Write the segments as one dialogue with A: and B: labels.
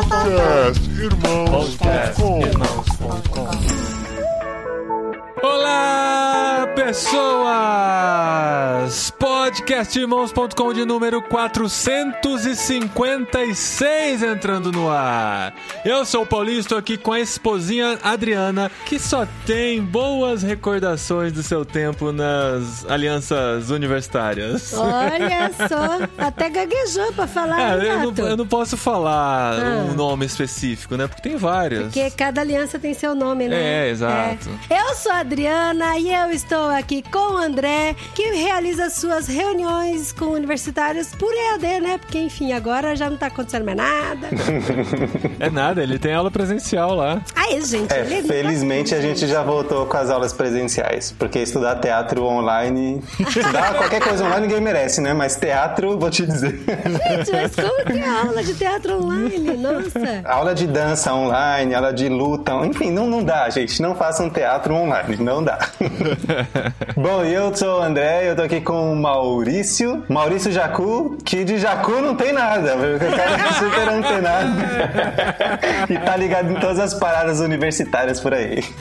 A: Podcast
B: Podcastirmãos.com Olá, pessoas! Podcastirmãos.com de número 456 entrando no ar. Eu sou o Paulinho, estou aqui com a esposinha Adriana, que só tem boas recordações do seu tempo nas alianças universitárias.
C: Olha só, até gaguejou pra falar,
B: É, eu, não, eu não posso falar
C: Ah.
B: um nome específico, né? Porque tem várias.
C: Porque cada aliança tem seu nome, né?
B: É, exato.
C: É. Eu sou a Adriana e eu estou aqui com o André, que realiza suas reuniões com universitários por EAD, né? Porque, enfim, agora já não tá acontecendo mais nada.
B: É nada, ele tem aula presencial lá.
C: Aí, gente,
D: É,
C: tá-
D: felizmente a gente já voltou com as aulas presenciais, porque estudar teatro online, estudar qualquer coisa online ninguém merece, né? Mas teatro, vou te dizer.
C: Gente, mas como que é aula de teatro online? Nossa.
D: aula de dança online, aula de luta, enfim, não, não dá, gente. Não façam teatro online, não dá. Bom, eu sou o André, eu tô aqui com o Maurício, Maurício Jacu, que de Jacu não tem nada, o cara é super antenado e tá ligado em todas as paradas universitárias por aí.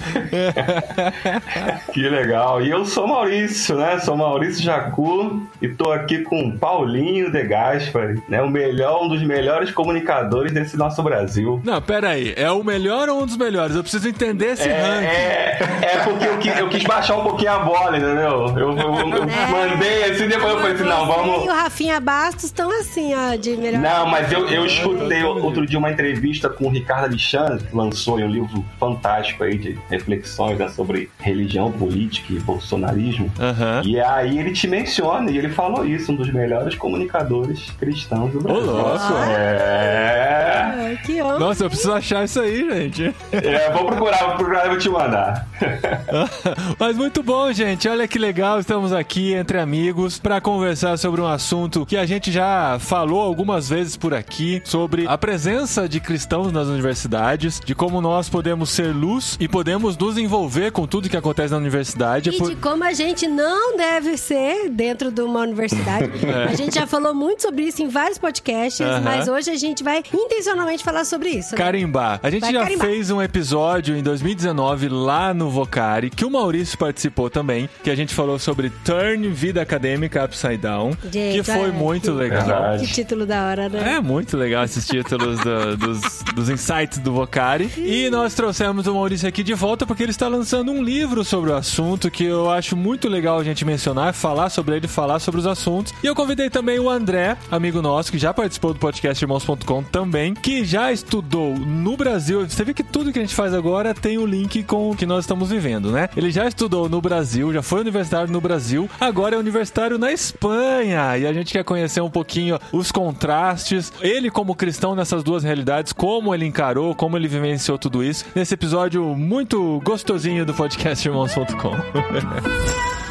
E: Que legal. E eu sou Maurício, né? Sou Maurício Jacu e tô aqui com Paulinho De Gaspari, né? O melhor, um dos melhores comunicadores desse nosso Brasil.
B: Não, pera aí. É o melhor ou um dos melhores? Eu preciso entender esse ranking.
E: É, é porque eu quis, eu quis baixar um pouquinho a bola, entendeu? Eu, eu- eu
C: É.
E: mandei assim, depois eu falei assim, não, vamos...
C: E o Rafinha Bastos estão assim, ó, de melhor.
E: Não, mas eu, eu escutei outro dia uma entrevista com o Ricardo Alexandre, que lançou aí um livro fantástico aí de reflexões né, sobre religião, política e bolsonarismo.
B: Aham.
E: E aí ele te menciona, e ele falou isso, um dos melhores comunicadores cristãos do Brasil.
B: louco.
E: É.
C: Ai, que homem.
B: Nossa, eu preciso achar isso aí, gente.
E: é. Vou procurar, vou procurar e vou te mandar.
B: Mas muito bom, gente. Olha que legal. Estamos aqui entre amigos para conversar sobre um assunto que a gente já falou algumas vezes por aqui sobre a presença de cristãos nas universidades, de como nós podemos ser luz e podemos nos envolver com tudo que acontece na universidade.
C: E
B: Por-
C: de como a gente não deve ser dentro de uma universidade. A gente já falou muito sobre isso em vários podcasts,
B: É. Aham.
C: mas hoje a gente vai intencionalmente falar sobre isso. né?
B: Carimbar. A gente
C: Vai
B: já
C: carimbar.
B: fez um episódio em 2019 lá no Vocari, que o Maurício participou também, que a gente falou sobre Turn Vida Acadêmica Upside Down,
C: Gente,
B: que foi
C: olha,
B: muito
C: que-
B: legal.
E: Verdade.
C: Que título da hora, né?
B: É muito legal esses títulos do- dos, dos insights do Vocari. E nós trouxemos o Maurício aqui de volta porque ele está lançando um livro sobre o assunto que eu acho muito legal a gente mencionar, falar sobre ele, falar sobre os assuntos. E eu convidei também o André, amigo nosso, que já participou do podcast Irmãos.com também, que já estudou no Brasil. Você vê que tudo que a gente faz agora tem o link com o que nós estamos vivendo, né? Ele já estudou no Brasil, já foi universitário no Brasil, agora é universitário na Espanha. E a gente quer conhecer um pouquinho os contrastes, ele como cristão nessas duas realidades, como ele encarou, como ele vivenciou tudo isso, nesse episódio muito gostosinho do podcast Irmãos.com.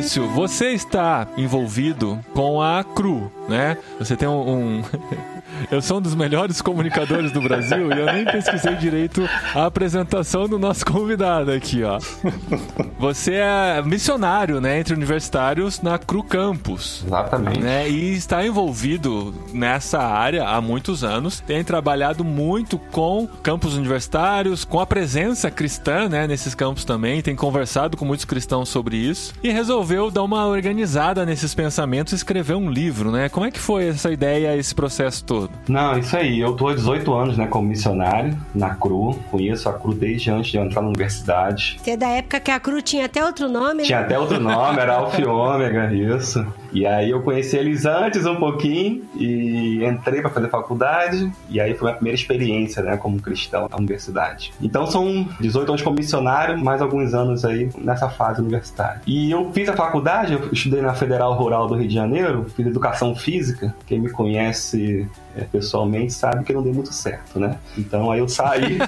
B: Maurício, você está envolvido com a CRU, né? Você tem um. um- Eu sou um dos melhores comunicadores do Brasil e eu nem pesquisei direito a apresentação do nosso convidado aqui, ó. Você é missionário, né, entre universitários na CRU Campus.
E: Exatamente.
B: Né, e está envolvido nessa área há muitos anos. Tem trabalhado muito com campos universitários, com a presença cristã né, nesses campos também. Tem conversado com muitos cristãos sobre isso. E resolveu dar uma organizada nesses pensamentos e escrever um livro, né? Como é que foi essa ideia, esse processo todo?
E: Não, isso aí. Eu tô há 18 anos, né, como missionário na CRU. Conheço a CRU desde antes de eu entrar na universidade.
C: Você é da época que a Cru tinha até outro nome,
E: Tinha
C: né?
E: até outro nome, era Alfa e Ômega, isso. E aí eu conheci eles antes um pouquinho e entrei para fazer faculdade. E aí foi minha primeira experiência, né, como cristão na universidade. Então são 18 anos como missionário, mais alguns anos aí nessa fase universitária. E eu fiz a faculdade, eu estudei na Federal Rural do Rio de Janeiro, fiz educação física. Quem me conhece é, pessoalmente sabe que não deu muito certo, né? Então aí eu saí,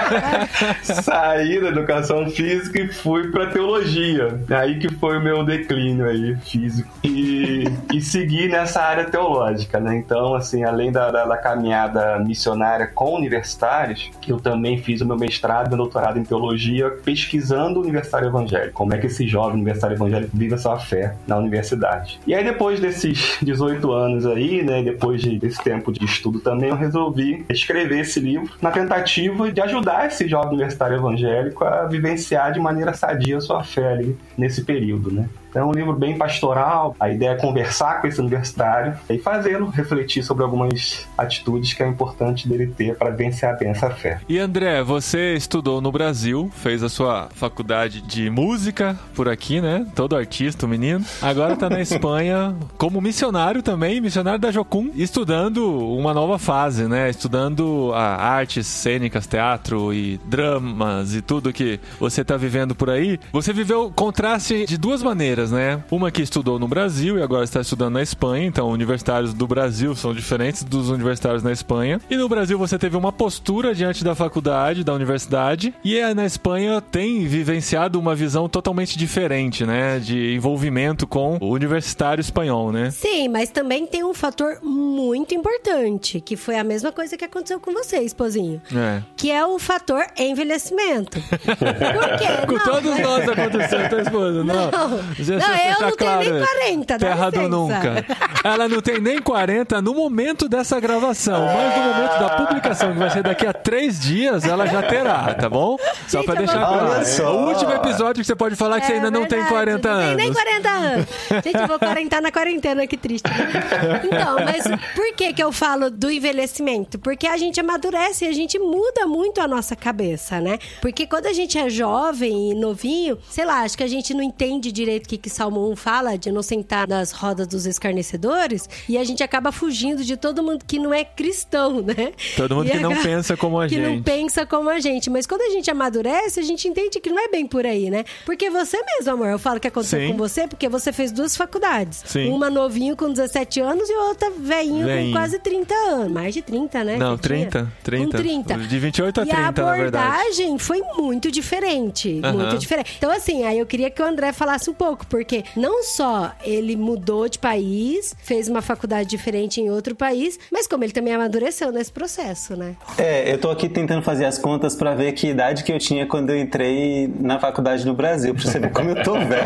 E: saí da educação física e fui para teologia. Aí que foi o meu declínio aí físico. E, e seguir nessa área teológica, né? Então, assim, além da, da, da, caminhada missionária com universitários, eu também fiz o meu mestrado e meu doutorado em teologia pesquisando o universitário evangélico, como é que esse jovem universitário evangélico vive a sua fé na universidade. E aí, depois desses 18 anos aí, né, depois de, desse tempo de estudo também, eu resolvi escrever esse livro na tentativa de ajudar esse jovem universitário evangélico a vivenciar de maneira sadia a sua fé ali nesse período, né? É um livro bem pastoral. A ideia é conversar com esse universitário e fazê-lo refletir sobre algumas atitudes que é importante dele ter para vencer bem essa fé.
B: E André, você estudou no Brasil, fez a sua faculdade de música por aqui, né? Todo artista, menino. Agora está na Espanha como missionário também, missionário da Jocum, estudando uma nova fase, né? Estudando a artes cênicas, teatro e dramas e tudo que você está vivendo por aí. Você viveu contraste de duas maneiras né? Uma que estudou no Brasil e agora está estudando na Espanha, então universitários do Brasil são diferentes dos universitários na Espanha. E no Brasil você teve uma postura diante da faculdade, da universidade, e na Espanha tem vivenciado uma visão totalmente diferente, né? De envolvimento com o universitário espanhol, né?
C: Sim, mas também tem um fator muito importante, que foi a mesma coisa que aconteceu com você, esposinho. É. Que é o fator envelhecimento. Por quê?
B: com
C: não,
B: todos mas... nós aconteceu, tua esposa. Não. não
C: não, eu não claro, tenho nem 40,
B: Terra do nunca. Ela não tem nem 40 no momento dessa gravação, mas no momento da publicação, que vai ser daqui a três dias, ela já terá, tá bom? Só Gente, pra deixar claro. É o último episódio que você pode falar que você ainda é não tem 40 anos. Não tem
C: nem 40 anos. Gente, eu vou quarentar na quarentena, que triste. Né? Então, mas por que que eu falo do envelhecimento? Porque a gente amadurece e a gente muda muito a nossa cabeça, né? Porque quando a gente é jovem e novinho, sei lá, acho que a gente não entende direito o que, que Salmo 1 fala, de não sentar nas rodas dos escarnecedores, e a gente acaba fugindo de todo mundo que não é cristão, né?
B: Todo mundo
C: e
B: que não pensa como a
C: que
B: gente.
C: Que não pensa como a gente. Mas quando a gente amadurece, a gente entende que não é bem por aí, né? Porque você mesmo, amor, eu falo que aconteceu Sim. com você, porque você fez duas faculdades. Sim. Uma novinho com 17 anos e outra velhinho, com quase 30 anos. Mais de 30, né?
B: Não, 30, 30.
C: Com 30.
B: De 28 a
C: e
B: 30,
C: a abordagem foi muito diferente. Muito diferente. Então, assim, aí eu queria que o André falasse um pouco, porque não só ele mudou de país, fez uma faculdade diferente em outro país, mas como ele também amadureceu nesse processo, né?
D: É, eu tô aqui tentando fazer as contas para ver que idade que eu tinha quando eu entrei na faculdade no Brasil, pra você ver como eu tô velho.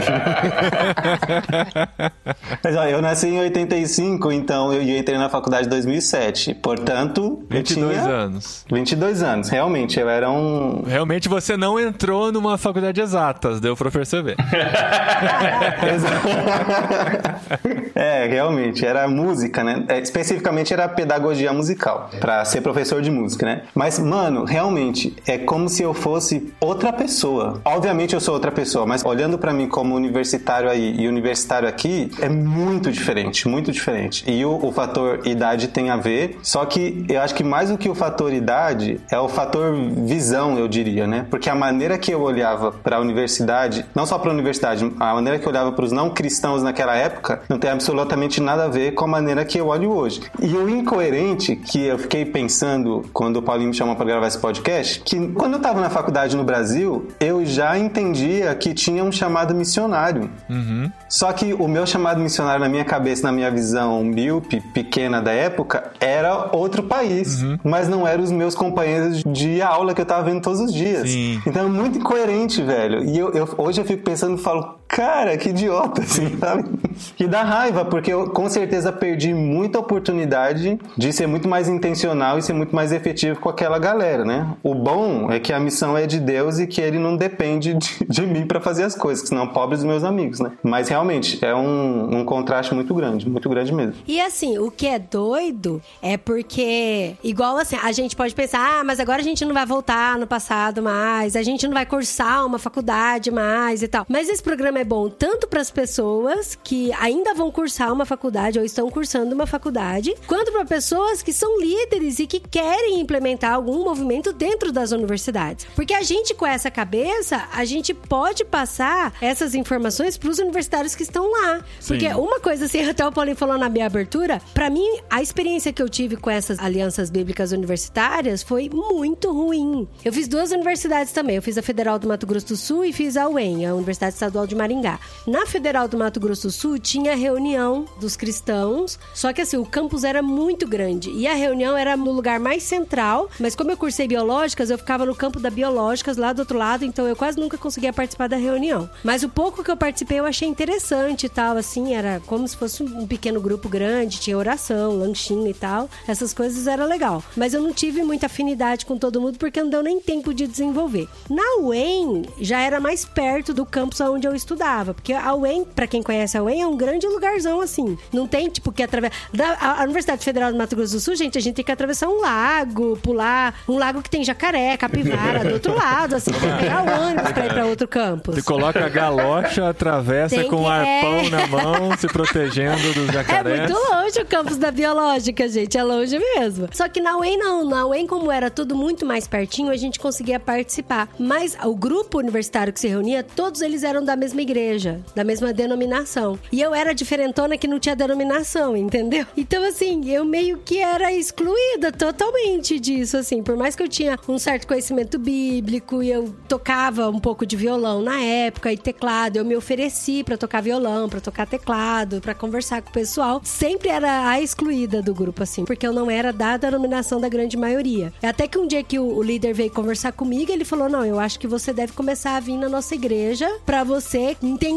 D: mas ó, eu nasci em 85, então eu entrei na faculdade em 2007. Portanto,
B: 22
D: eu tinha
B: anos.
D: 22 anos, realmente, eu era um
B: Realmente você não entrou numa faculdade exatas, deu para perceber.
D: é, realmente, era música, né? É, especificamente era pedagogia musical, para ser professor de música, né? Mas, mano, realmente, é como se eu fosse outra pessoa. Obviamente eu sou outra pessoa, mas olhando para mim como universitário aí e universitário aqui, é muito diferente, muito diferente. E o, o fator idade tem a ver, só que eu acho que mais do que o fator idade, é o fator visão, eu diria, né? Porque a maneira que eu olhava para a universidade, não só para a universidade, a maneira que eu olhava para os não cristãos naquela época não tem absolutamente nada a ver com a maneira que eu olho hoje. E o incoerente que eu fiquei pensando quando o Paulinho me chamou para gravar esse podcast, que quando eu estava na faculdade no Brasil, eu já entendia que tinha um chamado missionário. Uhum. Só que o meu chamado missionário na minha cabeça, na minha visão míope, pequena da época, era outro país, uhum. mas não eram os meus companheiros de aula que eu estava vendo todos os dias. Sim. Então é muito incoerente, velho. E eu, eu, hoje eu fico pensando e falo, cara, que idiota, assim, sabe? Que dá raiva, porque eu com certeza perdi muita oportunidade de ser muito mais intencional e ser muito mais efetivo com aquela galera, né? O bom é que a missão é de Deus e que ele não depende de, de mim para fazer as coisas, senão pobres meus amigos, né? Mas realmente é um, um contraste muito grande, muito grande mesmo.
C: E assim, o que é doido é porque, igual assim, a gente pode pensar, ah, mas agora a gente não vai voltar no passado mais, a gente não vai cursar uma faculdade mais e tal. Mas esse programa é bom tanto para as pessoas que ainda vão cursar uma faculdade ou estão cursando uma faculdade, quanto para pessoas que são líderes e que querem implementar algum movimento dentro das universidades. Porque a gente, com essa cabeça, a gente pode passar essas informações para os universitários que estão lá. Sim. Porque uma coisa, assim, até o Paulinho falou na minha abertura, para mim, a experiência que eu tive com essas alianças bíblicas universitárias foi muito ruim. Eu fiz duas universidades também. Eu fiz a Federal do Mato Grosso do Sul e fiz a UEM, a Universidade Estadual de Maringá. Na Federal do Mato Grosso do Sul tinha reunião dos cristãos, só que assim, o campus era muito grande e a reunião era no lugar mais central, mas como eu cursei biológicas, eu ficava no campo da biológicas lá do outro lado, então eu quase nunca conseguia participar da reunião. Mas o pouco que eu participei eu achei interessante e tal, assim, era como se fosse um pequeno grupo grande, tinha oração, lanchinho e tal. Essas coisas era legal. Mas eu não tive muita afinidade com todo mundo porque não deu nem tempo de desenvolver. Na UEM já era mais perto do campus onde eu estudava, porque a UEM, para quem conhece a UEM, é um grande lugarzão assim. Não tem tipo que atravessar a Universidade Federal do Mato Grosso do Sul, gente, a gente tem que atravessar um lago, pular um lago que tem jacaré, capivara do outro lado, assim, pra pegar o ônibus pra ir pra outro campus.
B: Você coloca a galocha, atravessa
C: Tem
B: com
C: que-
B: um arpão
C: é.
B: na mão, se protegendo dos
C: É
B: jacarés.
C: muito longe o campus da biológica, gente. É longe mesmo. Só que na UEM não. Na UEM, como era tudo muito mais pertinho, a gente conseguia participar. Mas o grupo universitário que se reunia, todos eles eram da mesma igreja, da mesma denominação. E eu era diferentona que não tinha denominação, entendeu? Então, assim, eu meio que era excluída totalmente disso, assim. Por mais que eu tinha um certo conhecimento bíblico e eu tocava um pouco de violão na época e teclado, eu me ofereci pra tocar violão, pra tocar teclado, pra conversar com o pessoal. Sempre era a excluída do grupo, assim, porque eu não era da denominação da grande maioria. Até que um dia que o, líder veio conversar comigo, ele falou: Não, eu acho que você deve começar a vir na nossa igreja pra você entender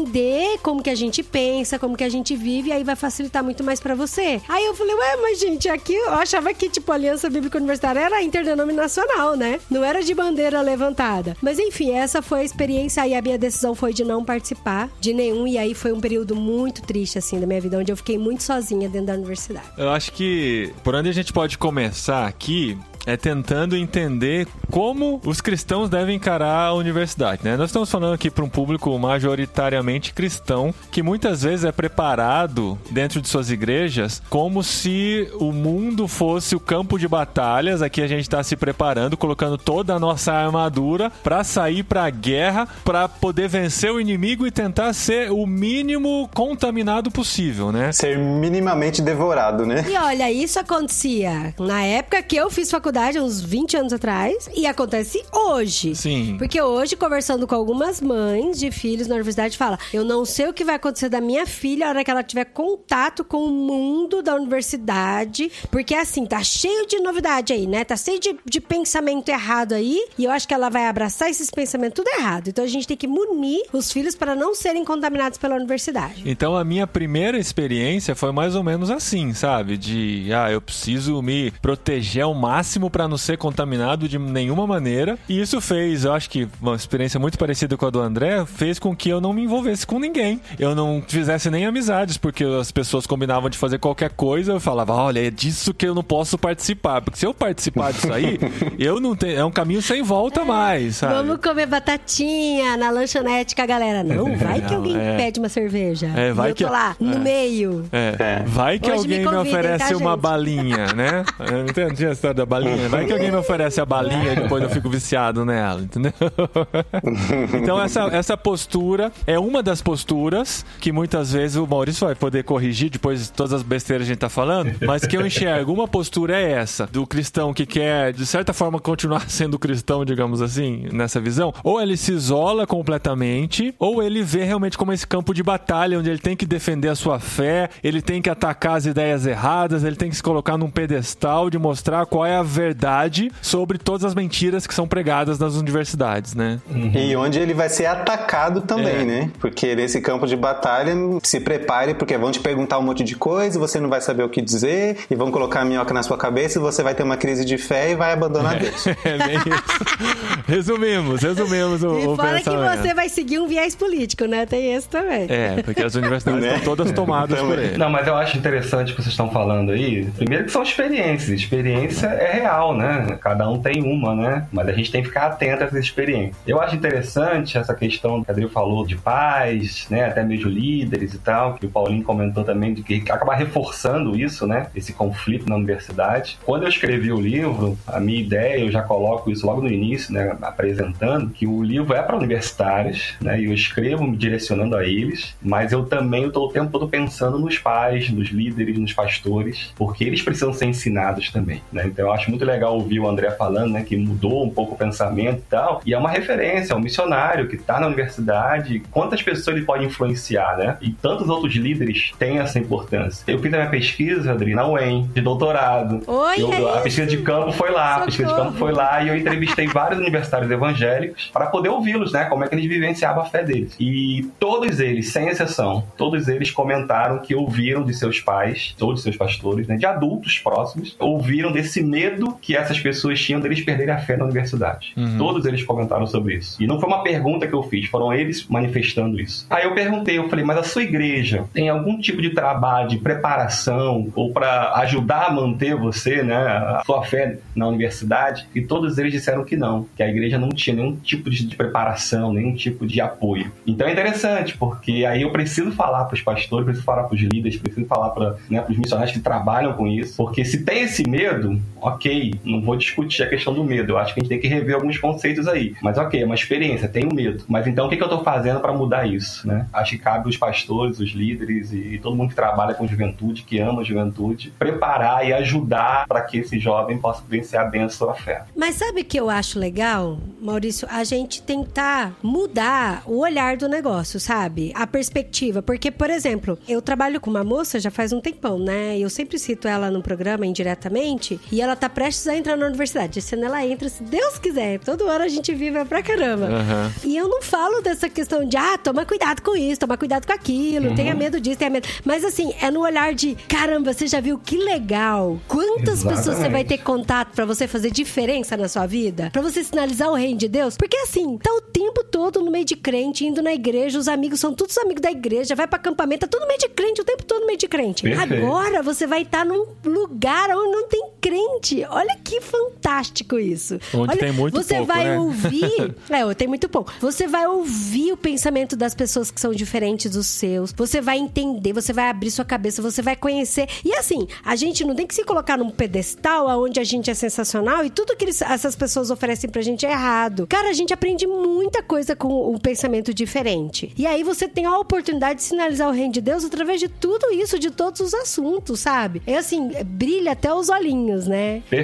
C: como que a gente pensa, como que a gente vive, e aí vai facilitar muito mais pra você. Aí eu falei: Ué, mas gente, aqui eu achava que, tipo, a Aliança Bíblica Universitária era interdenominacional, né? Não era de bandeira levantada. Mas enfim, essa foi a experiência. Aí a minha decisão foi de não participar de nenhum, e aí foi um período muito triste, assim, da minha vida, onde eu fiquei muito sozinha dentro da universidade.
B: Eu acho que por onde a gente pode começar aqui é tentando entender como os cristãos devem encarar a universidade, né? Nós estamos falando aqui para um público majoritariamente cristão que muitas vezes é preparado dentro de suas igrejas como se o mundo fosse o campo de batalhas. Aqui a gente está se preparando, colocando toda a nossa armadura para sair para a guerra, para poder vencer o inimigo e tentar ser o mínimo contaminado possível, né?
D: Ser minimamente devorado, né?
C: E olha, isso acontecia na época que eu fiz faculdade, uns 20 anos atrás, e acontece hoje.
B: Sim.
C: Porque hoje, conversando com algumas mães de filhos na universidade, fala: Eu não sei o que vai acontecer da minha filha a hora que ela tiver contato com o mundo da universidade. Porque assim, tá cheio de novidade aí, né? Tá cheio de, de pensamento errado aí. E eu acho que ela vai abraçar esses pensamentos tudo errado. Então a gente tem que munir os filhos para não serem contaminados pela universidade.
B: Então a minha primeira experiência foi mais ou menos assim, sabe? De, ah, eu preciso me proteger ao máximo para não ser contaminado de nenhuma maneira. E isso fez, eu acho que uma experiência muito parecida com a do André, fez com que eu não me envolvesse com ninguém. Eu não fizesse nem amizades, porque as pessoas combinavam de fazer qualquer coisa, eu falava, olha, é disso que eu não posso participar. Porque se eu participar disso aí, eu não tenho. É um caminho sem volta mais, sabe?
C: Vamos comer batatinha na lanchonete com a galera. Não, vai que alguém
B: é.
C: pede uma cerveja.
B: É, vai
C: e eu
B: que-
C: tô lá, no
B: é.
C: meio.
B: É.
D: É.
B: Vai que
C: Hoje
B: alguém
C: me
B: me,
C: convidem,
B: oferece
C: tá,
B: uma
C: gente?
B: balinha, né? Eu não entendi a história da balinha. Vai que alguém me oferece a balinha e depois eu fico viciado nela, entendeu? Então essa, essa postura é uma das posturas que muitas vezes o Maurício vai poder corrigir depois de todas as besteiras que a gente tá falando, mas que eu enxergo. Uma postura é essa, do cristão que quer, de certa forma, continuar sendo cristão, digamos assim, nessa visão. Ou ele se isola completamente, ou ele vê realmente como esse campo de batalha, onde ele tem que defender a sua fé, ele tem que atacar as ideias erradas, ele tem que se colocar num pedestal de mostrar qual é a verdade sobre todas as mentiras que são pregadas nas universidades, né?
D: E onde ele vai ser atacado também,
B: É.
D: né? Porque nesse campo de batalha, se prepare, porque vão te perguntar um monte de coisa, você não vai saber o que dizer, e vão colocar a minhoca na sua cabeça, e você vai ter uma crise de fé e vai abandonar Deus.
B: É bem isso. Resumimos, resumimos o,
C: E
B: o
C: fora que
B: pensamento.
C: você vai seguir um viés político, né? Tem esse também.
B: É, porque as universidades
D: Né?
B: estão todas tomadas por ele.
E: Não, mas eu acho interessante o que vocês estão falando aí. Primeiro que são experiências. Experiência é real, né? Cada um tem uma, né? Mas a gente tem que ficar atento a essas experiências. Eu acho interessante essa questão que a Adriel falou de pais, né? Até mesmo líderes e tal, que o Paulinho comentou também, de que acabar reforçando isso, né? Esse conflito na universidade. Quando eu escrevi o livro, a minha ideia, eu já coloco isso logo no início, né? Apresentando, que o livro é para universitários, né? E eu escrevo me direcionando a eles, mas eu também estou o tempo todo pensando nos pais, nos líderes, nos pastores, porque eles precisam ser ensinados também, né? Então eu acho muito muito legal ouvir o André falando, né, que mudou um pouco o pensamento e tal. E é uma referência, é um missionário que está na universidade. Quantas pessoas ele pode influenciar, né? E tantos outros líderes têm essa importância. Eu fiz a minha pesquisa, Adri, na UEM, de doutorado.
C: Oi,
E: eu,
C: é
E: a pesquisa de campo foi lá,
C: Socorro.
E: a pesquisa de campo foi lá e eu entrevistei vários universitários evangélicos para poder ouvi-los, né? Como é que eles vivenciavam a fé deles. E todos eles, sem exceção, todos eles comentaram que ouviram de seus pais, ou de seus pastores, né? De adultos próximos, ouviram desse medo que essas pessoas tinham deles perderem a fé na universidade. Todos eles comentaram sobre isso. E não foi uma pergunta que eu fiz, foram eles manifestando isso. Aí eu perguntei, eu falei, mas a sua igreja tem algum tipo de trabalho de preparação ou para ajudar a manter você, né, a sua fé na universidade? E todos eles disseram que não, que a igreja não tinha nenhum tipo de de preparação, nenhum tipo de apoio. Então é interessante, porque aí eu preciso falar para os pastores, preciso falar para os líderes, preciso falar para né, os missionários que trabalham com isso, porque se tem esse medo, ok, não vou discutir a questão do medo, eu acho que a gente tem que rever alguns conceitos aí, mas ok, é uma experiência, tenho medo, mas então o que, que eu estou fazendo para mudar isso, né? Acho que cabe os pastores, os líderes e todo mundo que trabalha com juventude, que ama a juventude, preparar e ajudar para que esse jovem possa vencer a benção da fé.
C: Mas sabe o que eu acho legal, Maurício? A gente tentar mudar o olhar do negócio, sabe? A perspectiva. Porque, por exemplo, eu trabalho com uma moça já faz um tempão, né? Eu sempre cito ela no programa indiretamente e ela tá prestes a entrar na universidade. Esse ano ela entra, se Deus quiser. Todo ano a gente vive pra caramba.
B: Aham.
C: E eu não falo dessa questão de, ah, toma cuidado com isso, toma cuidado com aquilo, tenha medo disso, tenha medo. Mas assim, é no olhar de, caramba, você já viu que legal? Quantas pessoas você
E: Exatamente.
C: vai ter contato pra você fazer diferença na sua vida? Pra você sinalizar o reino de Deus? Porque assim, tá o tempo todo no meio de crente, indo na igreja, os amigos são todos amigos da igreja, vai pra acampamento, tá tudo no meio de crente, o tempo todo no meio de crente.
E: Perfeito.
C: Agora você vai estar num lugar onde não tem crente. Olha que fantástico isso.
B: Onde
C: Olha,
B: tem muito
C: você
B: pouco,
C: vai
B: né?
C: ouvir. é, tem muito pouco. Você vai ouvir o pensamento das pessoas que são diferentes dos seus. Você vai entender, você vai abrir sua cabeça, você vai conhecer. E assim, a gente não tem que se colocar num pedestal onde a gente é sensacional e tudo que eles- essas pessoas oferecem pra gente é errado. Cara, a gente aprende muita coisa com um pensamento diferente. E aí você tem a oportunidade de sinalizar o reino de Deus através de tudo isso, de todos os assuntos, sabe? É assim, brilha até os olhinhos, né?
E: Perfeito,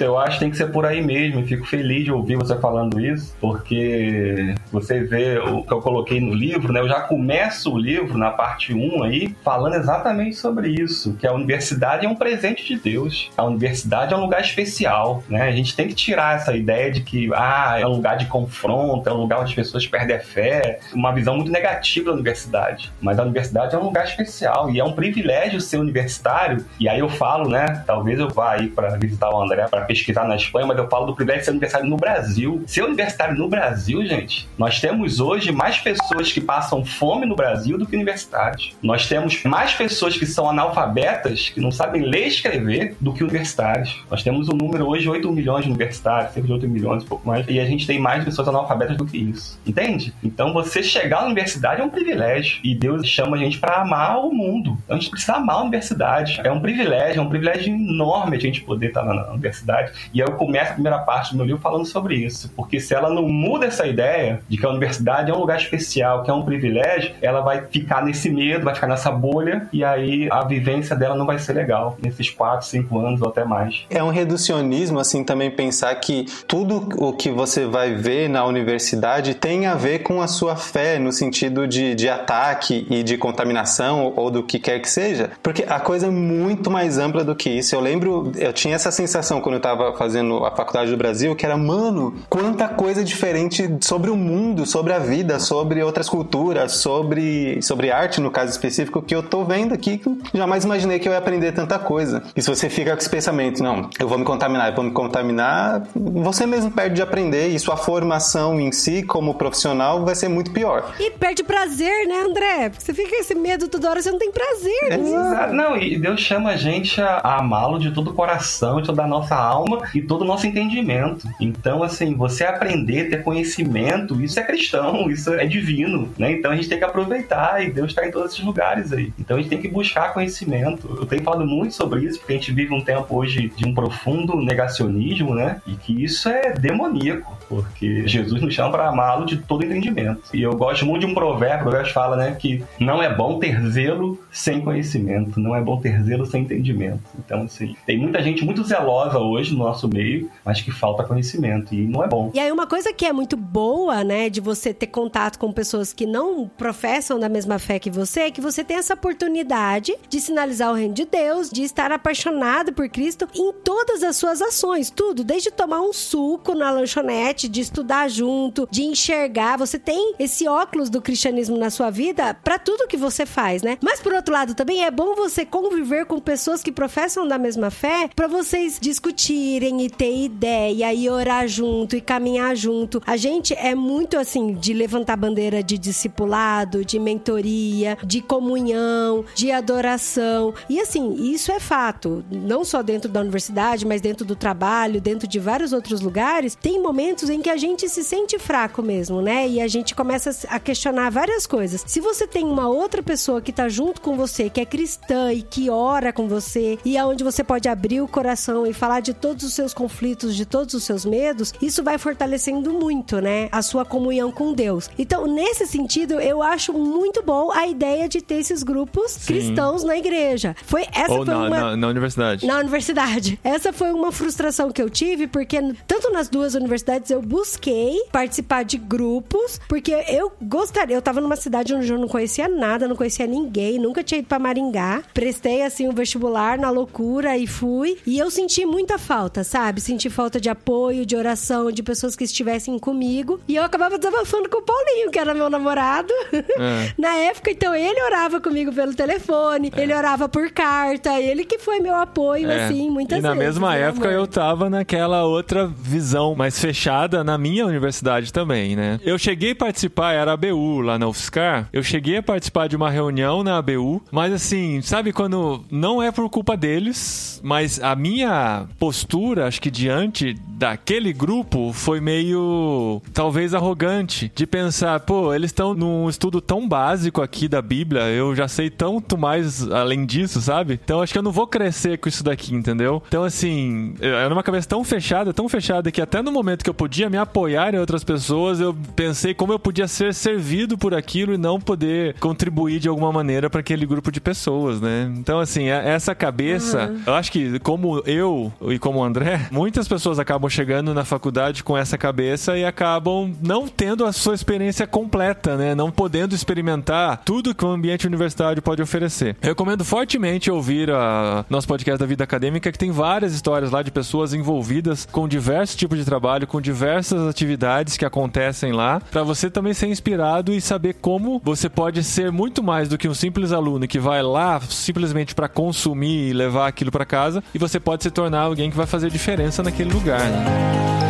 E: eu acho que tem que ser por aí mesmo. Fico feliz de ouvir você falando isso, porque você vê o que eu coloquei no livro, né? Eu já começo o livro na parte 1 aí, falando exatamente sobre isso, que a universidade é um presente de Deus. A universidade é um lugar especial, né? A gente tem que tirar essa ideia de que ah, é um lugar de confronto, é um lugar onde as pessoas perdem a fé, uma visão muito negativa da universidade. Mas a universidade é um lugar especial e é um privilégio ser universitário. E aí eu falo, né? Talvez eu vá aí para visitar André para pesquisar na Espanha, mas eu falo do privilégio de ser universitário no Brasil. Ser universitário no Brasil, gente, nós temos hoje mais pessoas que passam fome no Brasil do que universitários. Nós temos mais pessoas que são analfabetas, que não sabem ler e escrever, do que universitários. Nós temos um número hoje de 8 milhões de universitários, cerca de 8 milhões, um pouco mais, e a gente tem mais pessoas analfabetas do que isso. Entende? Então você chegar na universidade é um privilégio. E Deus chama a gente para amar o mundo. A gente precisa amar a universidade. É um privilégio, é um privilégio enorme a gente poder estar na universidade. E eu começo a primeira parte do meu livro falando sobre isso. Porque se ela não muda essa ideia de que a universidade é um lugar especial, que é um privilégio, ela vai ficar nesse medo, vai ficar nessa bolha, e aí a vivência dela não vai ser legal nesses 4, 5 anos ou até mais.
D: É um reducionismo, assim, também pensar que tudo o que você vai ver na universidade tem a ver com a sua fé, no sentido de, de ataque e de contaminação ou do que quer que seja. Porque a coisa é muito mais ampla do que isso. Eu lembro, eu tinha essa sensação quando eu tava fazendo a faculdade do Brasil, que era, mano, quanta coisa diferente sobre o mundo, sobre a vida, sobre outras culturas, sobre, sobre arte, no caso específico, que eu tô vendo aqui, que eu jamais imaginei que eu ia aprender tanta coisa. E se você fica com esse pensamento, não, eu vou me contaminar, eu vou me contaminar, você mesmo perde de aprender e sua formação em si, como profissional, vai ser muito pior.
C: E perde prazer, né, André? Porque você fica com esse medo toda hora, você não tem prazer.
E: Exato. Não, e Deus chama a gente a, a amá-lo de todo o coração, de toda a nossa alma e todo o nosso entendimento. Então, assim, você aprender, ter conhecimento, isso é cristão, isso é divino, né? Então a gente tem que aproveitar e Deus está em todos esses lugares aí. Então a gente tem que buscar conhecimento. Eu tenho falado muito sobre isso, porque a gente vive um tempo hoje de um profundo negacionismo, né? E que isso é demoníaco. porque Jesus nos chama para amá-lo de todo entendimento. E eu gosto muito de um provérbio, o provérbio fala, né, que não é bom ter zelo sem conhecimento, não é bom ter zelo sem entendimento. Então, assim, tem muita gente muito zelosa hoje no nosso meio, mas que falta conhecimento e não é bom.
C: E aí uma coisa que é muito boa, né, de você ter contato com pessoas que não professam da mesma fé que você, é que você tem essa oportunidade de sinalizar o reino de Deus, de estar apaixonado por Cristo em todas as suas ações, tudo, desde tomar um suco na lanchonete, de estudar junto, de enxergar, você tem esse óculos do cristianismo na sua vida para tudo que você faz, né? Mas por outro lado também é bom você conviver com pessoas que professam da mesma fé para vocês discutirem e ter ideia e orar junto e caminhar junto. A gente é muito assim de levantar bandeira de discipulado, de mentoria, de comunhão, de adoração. E assim, isso é fato, não só dentro da universidade, mas dentro do trabalho, dentro de vários outros lugares, tem momentos em que a gente se sente fraco mesmo, né? E a gente começa a questionar várias coisas. Se você tem uma outra pessoa que tá junto com você, que é cristã e que ora com você, e aonde você pode abrir o coração e falar de todos os seus conflitos, de todos os seus medos, isso vai fortalecendo muito, né? A sua comunhão com Deus. Então, nesse sentido, eu acho muito bom a ideia de ter esses grupos
B: Sim.
C: cristãos na igreja. Foi essa
B: Ou
C: foi
B: na,
C: uma
B: na, na universidade.
C: na universidade. Essa foi uma frustração que eu tive, porque tanto nas duas universidades eu busquei participar de grupos, porque eu gostaria. Eu tava numa cidade onde eu não conhecia nada, não conhecia ninguém, nunca tinha ido pra Maringá. Prestei, assim, o vestibular na loucura e fui. E eu senti muita falta, sabe? Senti falta de apoio, de oração, de pessoas que estivessem comigo. E eu acabava desabafando com o Paulinho, que era meu namorado.
B: É.
C: Na época, então, ele orava comigo pelo telefone, ele orava por carta, ele que foi meu apoio,
B: É.
C: assim, muitas
B: e na
C: vezes.
B: mesma
C: né,
B: época
C: amor?
B: eu tava naquela outra visão mais fechada na minha universidade também, né? Eu cheguei a participar, era a ABU lá na UFSCar, eu cheguei a participar de uma reunião na ABU, mas assim, sabe quando não é por culpa deles, mas a minha postura, acho que diante daquele grupo foi meio talvez arrogante de pensar, pô, eles estão num estudo tão básico aqui da Bíblia, eu já sei tanto mais além disso, sabe? Então acho que eu não vou crescer com isso daqui, entendeu? Então assim, era uma cabeça tão fechada, tão fechada que até no momento que eu podia me apoiar em outras pessoas, eu pensei como eu podia ser servido por aquilo e não poder contribuir de alguma maneira para aquele grupo de pessoas, né? Então assim, é- essa cabeça, eu acho que como eu e como o André, muitas pessoas acabam chegando na faculdade com essa cabeça e acabam não tendo a sua experiência completa, né? Não podendo experimentar tudo que o ambiente universitário pode oferecer. Eu recomendo fortemente ouvir a nosso podcast da vida acadêmica, que tem várias histórias lá de pessoas envolvidas com diversos tipos de trabalho, com diversas atividades que acontecem lá, para você também ser inspirado e saber como você pode ser muito mais do que um simples aluno que vai lá simplesmente para consumir e levar aquilo para casa, e você pode se tornar alguém que vai fazer diferença naquele lugar, né?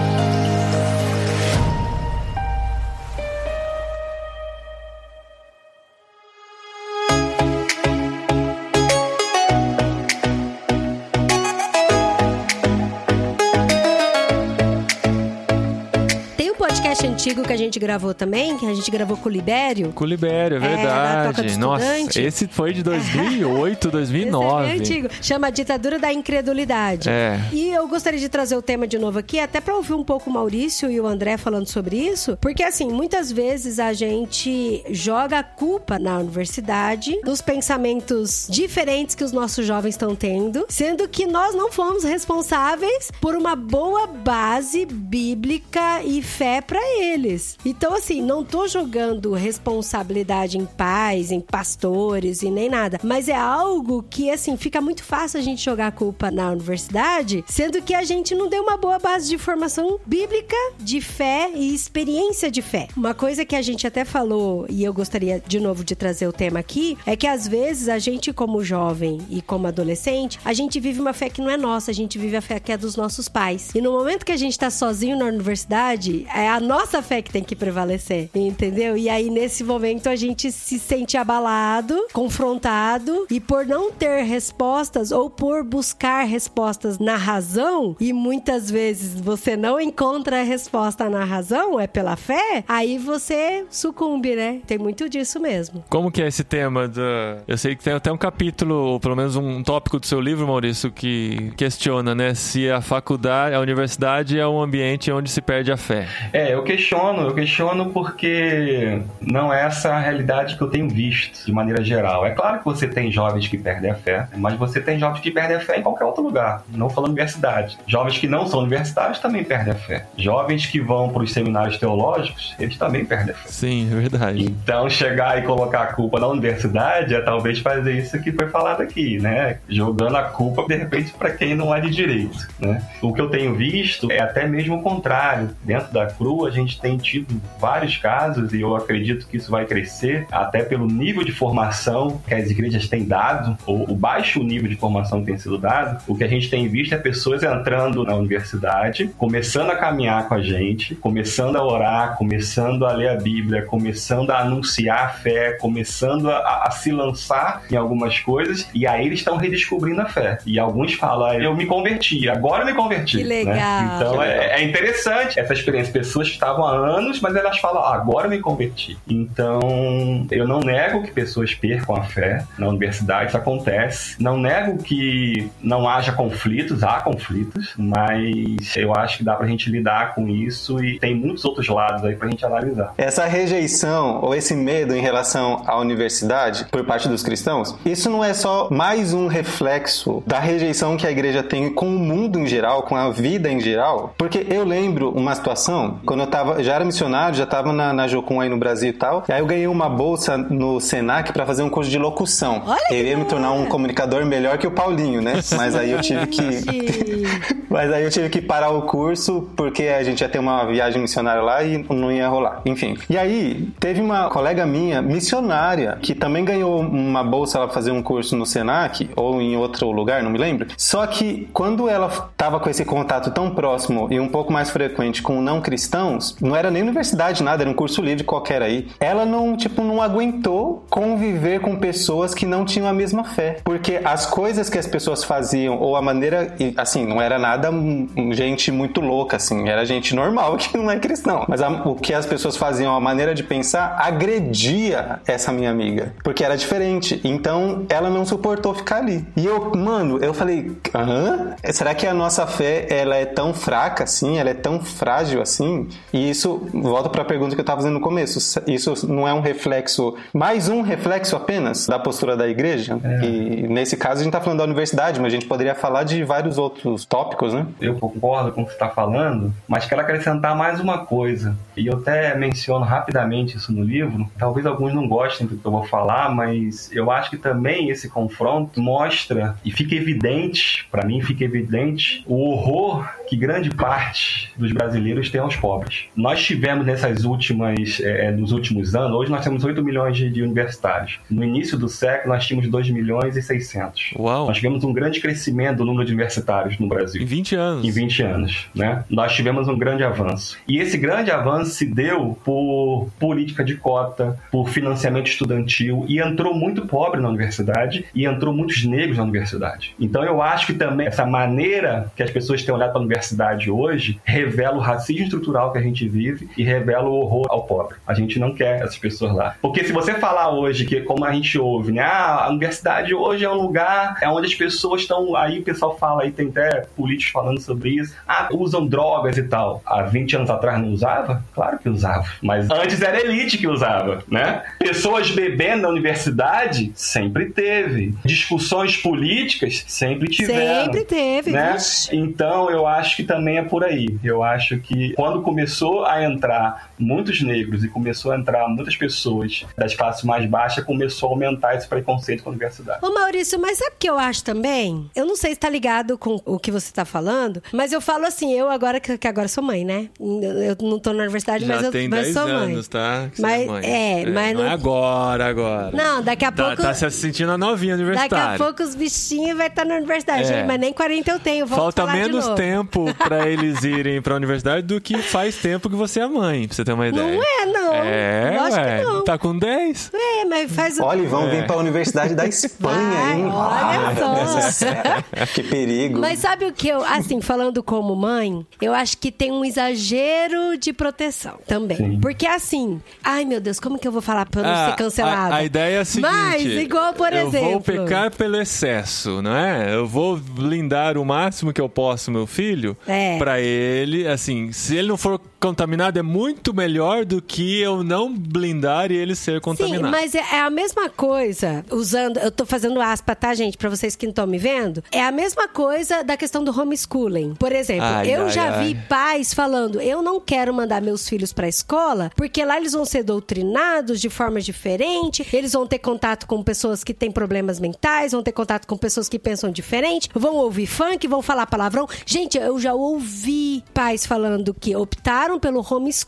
C: Gente gravou também, que a gente gravou com o Libério.
B: Com o Libério, é
C: É,
B: verdade.
C: do
B: Nossa, esse foi de 2008, 2009.
C: Esse é antigo. Chama a Ditadura da Incredulidade.
B: É.
C: E eu gostaria de trazer o tema de novo aqui, até pra ouvir um pouco o Maurício e o André falando sobre isso, porque assim, muitas vezes a gente joga a culpa na universidade dos pensamentos diferentes que os nossos jovens estão tendo, sendo que nós não fomos responsáveis por uma boa base bíblica e fé pra eles. Então assim, não tô jogando responsabilidade em pais, em pastores e nem nada, mas é algo que assim fica muito fácil a gente jogar a culpa na universidade, sendo que a gente não deu uma boa base de formação bíblica, de fé e experiência de fé. Uma coisa que a gente até falou e eu gostaria de novo de trazer o tema aqui é que às vezes a gente como jovem e como adolescente, a gente vive uma fé que não é nossa, a gente vive a fé que é dos nossos pais. E no momento que a gente tá sozinho na universidade, é a nossa fé que tem que prevalecer, entendeu? E aí, nesse momento, a gente se sente abalado, confrontado, e por não ter respostas ou por buscar respostas na razão, e muitas vezes você não encontra a resposta na razão, é pela fé, aí você sucumbe, né? Tem muito disso mesmo.
B: Como que é esse tema da... Eu sei que tem até um capítulo, ou pelo menos um tópico do seu livro, Maurício, que questiona, né? Se a faculdade, a universidade é um ambiente onde se perde a fé.
E: É, eu questiono, eu questiono porque não é essa a realidade que eu tenho visto, de maneira geral. É claro que você tem jovens que perdem a fé, mas você tem jovens que perdem a fé em qualquer outro lugar, não falando universidade. Jovens que não são universitários também perdem a fé. Jovens que vão para os seminários teológicos, eles também perdem a fé.
B: Sim, é verdade.
E: Então, chegar e colocar a culpa na universidade é talvez fazer isso que foi falado aqui, né? Jogando a culpa, de repente, para quem não é de direito, né? O que eu tenho visto é até mesmo o contrário. Dentro da CRU, a gente tem tido vários casos, e eu acredito que isso vai crescer, até pelo nível de formação que as igrejas têm dado, ou o baixo nível de formação que tem sido dado. O que a gente tem visto é pessoas entrando na universidade, começando a caminhar com a gente, começando a orar, começando a ler a Bíblia, começando a anunciar a fé, começando a, a se lançar em algumas coisas, e aí eles estão redescobrindo a fé. E alguns falam, "Ah, eu me converti, agora eu me converti.
C: Que
E: né?
C: legal.
E: Então é, é interessante essa experiência. Pessoas que estavam há anos, mas elas falam, "Ah, agora me converti. Então, eu não nego que pessoas percam a fé na universidade, isso acontece. Não nego que não haja conflitos, há conflitos, mas eu acho que dá pra gente lidar com isso e tem muitos outros lados aí pra gente analisar.
D: Essa rejeição ou esse medo em relação à universidade por parte dos cristãos, isso não é só mais um reflexo da rejeição que a igreja tem com o mundo em geral, com a vida em geral. Porque eu lembro uma situação, quando eu tava, já era missionário, já tava na, na Jocum aí no Brasil e tal, e aí eu ganhei uma bolsa no Senac para fazer um curso de locução.
C: Olha que
D: eu ia me tornar um comunicador melhor que o Paulinho, né? Mas aí eu tive que mas aí eu tive que parar o curso porque a gente ia ter uma viagem missionária lá e não ia rolar. Enfim. E aí, teve uma colega minha, missionária, que também ganhou uma bolsa para fazer um curso no Senac ou em outro lugar, não me lembro. Só que quando ela tava com esse contato tão próximo e um pouco mais frequente com não cristãos, não era nem universidade, nada, era um curso livre qualquer aí. Ela não, tipo, não aguentou conviver com pessoas que não tinham a mesma fé. Porque as coisas que as pessoas faziam, ou a maneira, assim, não era nada hum, gente muito louca, assim, era gente normal que não é cristão. Mas a- o que as pessoas faziam, a maneira de pensar, agredia essa minha amiga. Porque era diferente. Então ela não suportou ficar ali. E eu, mano, eu falei, hã? Será que a nossa fé ela é tão fraca assim? Ela é tão frágil assim? E isso, volta pra pergunta que eu tava fazendo no começo. Isso não é um reflexo, mais um reflexo apenas da postura da igreja? E nesse caso a gente tá falando da universidade, mas a gente poderia falar de vários outros tópicos, né?
E: Eu concordo com o que você está falando, mas quero acrescentar mais uma coisa. E eu até menciono rapidamente isso no livro. Talvez alguns não gostem do que eu vou falar, mas eu acho que também esse confronto mostra e fica evidente, para mim fica evidente, o horror que grande parte dos brasileiros tem aos pobres. Nós tivemos nessas últimas, é, nos últimos anos, hoje nós temos 8 milhões de, de universitários. No início do século nós tínhamos 2 milhões e 600.
B: Uau.
E: Nós tivemos um grande crescimento do número de universitários no Brasil
B: Em 20 anos.
E: em 20 anos, né? Nós tivemos um grande avanço. E esse grande avanço se deu por política de cota, por financiamento estudantil e entrou muito pobre na universidade e entrou muitos negros na universidade. Então eu acho que também essa maneira que as pessoas têm olhado para a universidade hoje revela o racismo estrutural que a gente vive e revela o horror ao pobre. A gente não quer essas pessoas lá. Porque se você falar hoje que como a gente ouve, né, ah, a universidade hoje é um lugar é onde as pessoas estão aí o pessoal fala aí tem até políticos falando sobre isso. Ah, usam drogas e tal. Há 20 anos atrás não usava? Claro que usava. Mas antes era elite que usava, né? Pessoas bebendo na universidade sempre teve. Discussões políticas sempre tiveram.
C: Sempre teve,
E: Né?
C: vixe.
E: Então eu acho que também é por aí. Eu acho que quando começou a entrar muitos negros e começou a entrar muitas pessoas das classes mais baixas, começou a aumentar esse preconceito com a universidade.
C: Ô Maurício, mas sabe o que eu acho também? Eu não sei se tá ligado com o que você tá falando, mas eu falo assim, eu agora que agora sou mãe, né? Eu não tô na universidade,
B: Já
C: mas eu
B: tem
C: mas
B: 10
C: sou mãe.
B: anos, tá? Que você
C: Mas-
B: mãe.
C: é, mas
B: não
C: não-
B: é agora, agora.
C: Não, daqui a
B: Tá,
C: pouco
B: tá se sentindo a novinha
C: Daqui
B: universitária.
C: a pouco os bichinhos vai estar na universidade,
B: É.
C: mas nem 40 eu tenho,
B: Falta
C: falar de
B: menos
C: novo.
B: tempo pra eles irem pra universidade do que faz tempo que você é mãe, pra você ter uma ideia.
C: Não é, não.
B: É,
C: Lógico
B: ué.
C: que não.
B: Tá com 10?
C: É, mas faz o.
D: Olha, e vão
B: É.
D: vir pra Universidade da Espanha,
C: Vai,
D: hein?
C: olha só.
D: que perigo.
C: Mas sabe o que eu, assim, falando como mãe, eu acho que tem um exagero de proteção também.
E: Sim.
C: Porque assim, ai meu Deus, como que eu vou falar pra eu não
B: Ah,
C: ser cancelada?
B: A, a ideia é a seguinte:
C: Mas, igual, por
B: eu
C: exemplo.
B: vou pecar pelo excesso, não é? Eu vou blindar o máximo que eu posso meu filho
C: É.
B: pra ele, assim, se ele não for contaminado é muito melhor do que eu não blindar e ele ser
C: Sim,
B: contaminado.
C: mas é é a mesma coisa, usando, eu tô fazendo aspa, tá, gente, pra vocês que não estão me vendo? É a mesma coisa da questão do homeschooling. Por exemplo,
B: Ai,
C: eu
B: ai,
C: já
B: ai.
C: vi pais falando, eu não quero mandar meus filhos pra escola, porque lá eles vão ser doutrinados de forma diferente, eles vão ter contato com pessoas que têm problemas mentais, vão ter contato com pessoas que pensam diferente, vão ouvir funk, vão falar palavrão. Gente, eu já ouvi pais falando que optaram pelo homeschooling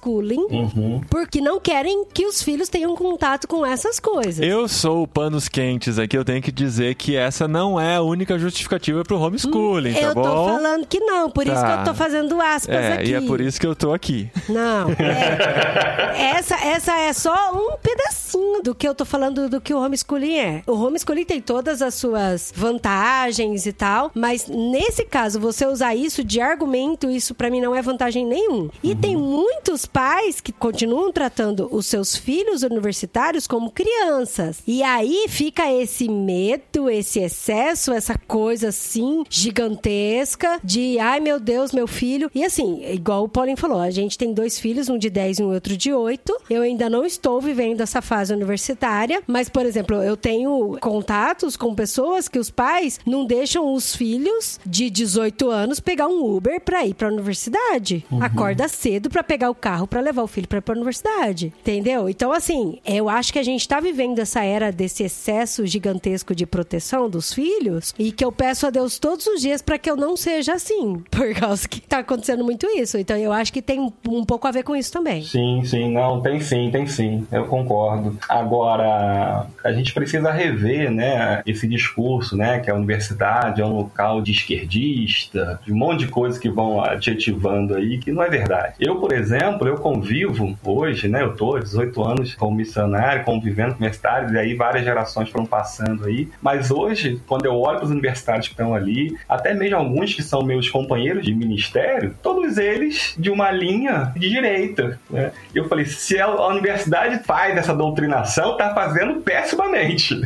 C: porque não querem que os filhos tenham contato com essas coisas.
B: Eu sou o panos quentes aqui, eu tenho que dizer que essa não é a única justificativa pro homeschooling, tá
C: eu
B: bom?
C: tô falando que não, por isso
B: Tá.
C: que eu tô fazendo aspas
B: É,
C: aqui.
B: e é por isso que eu tô aqui.
C: Não, é. essa, essa é só um pedacinho do que eu tô falando do que o homeschooling é. O homeschooling tem todas as suas vantagens e tal, mas nesse caso, você usar isso de argumento, isso pra mim não é vantagem nenhum. E tem muitos pais que continuam tratando os seus filhos universitários como crianças. E aí fica esse medo, esse excesso, essa coisa assim gigantesca de ai meu Deus, meu filho. E assim, igual o Paulinho falou, a gente tem dois filhos, um de 10 e um outro de 8. Eu ainda não estou vivendo essa fase universitária, mas por exemplo, eu tenho contatos com pessoas que os pais não deixam os filhos de 18 anos pegar um Uber pra ir pra universidade. Acorda cedo pra pegar o carro pra levar o filho pra ir pra universidade. Entendeu? Então assim, eu acho que a gente tá vivendo essa era desse excesso gigantesco de proteção dos filhos e que eu peço a Deus todos os dias pra que eu não seja assim, por causa que tá acontecendo muito isso. Então eu acho que tem um, um pouco a ver com isso também.
E: Sim, sim, não, tem sim, tem sim, eu concordo. Agora, a gente precisa rever, né, esse discurso, né, que a universidade é um local de esquerdista, de um monte de coisas que vão adjetivando aí, que não é verdade. Eu, por exemplo, eu convivo hoje, né, eu tô há 18 anos como missionário, convivendo com universitários, e aí várias gerações foram passando aí, mas hoje, quando eu olho para os universitários que estão ali, até mesmo alguns que são meus companheiros de ministério, todos eles de uma linha de direita, né? Eu falei, se a universidade faz essa doutrinação, tá fazendo pessimamente,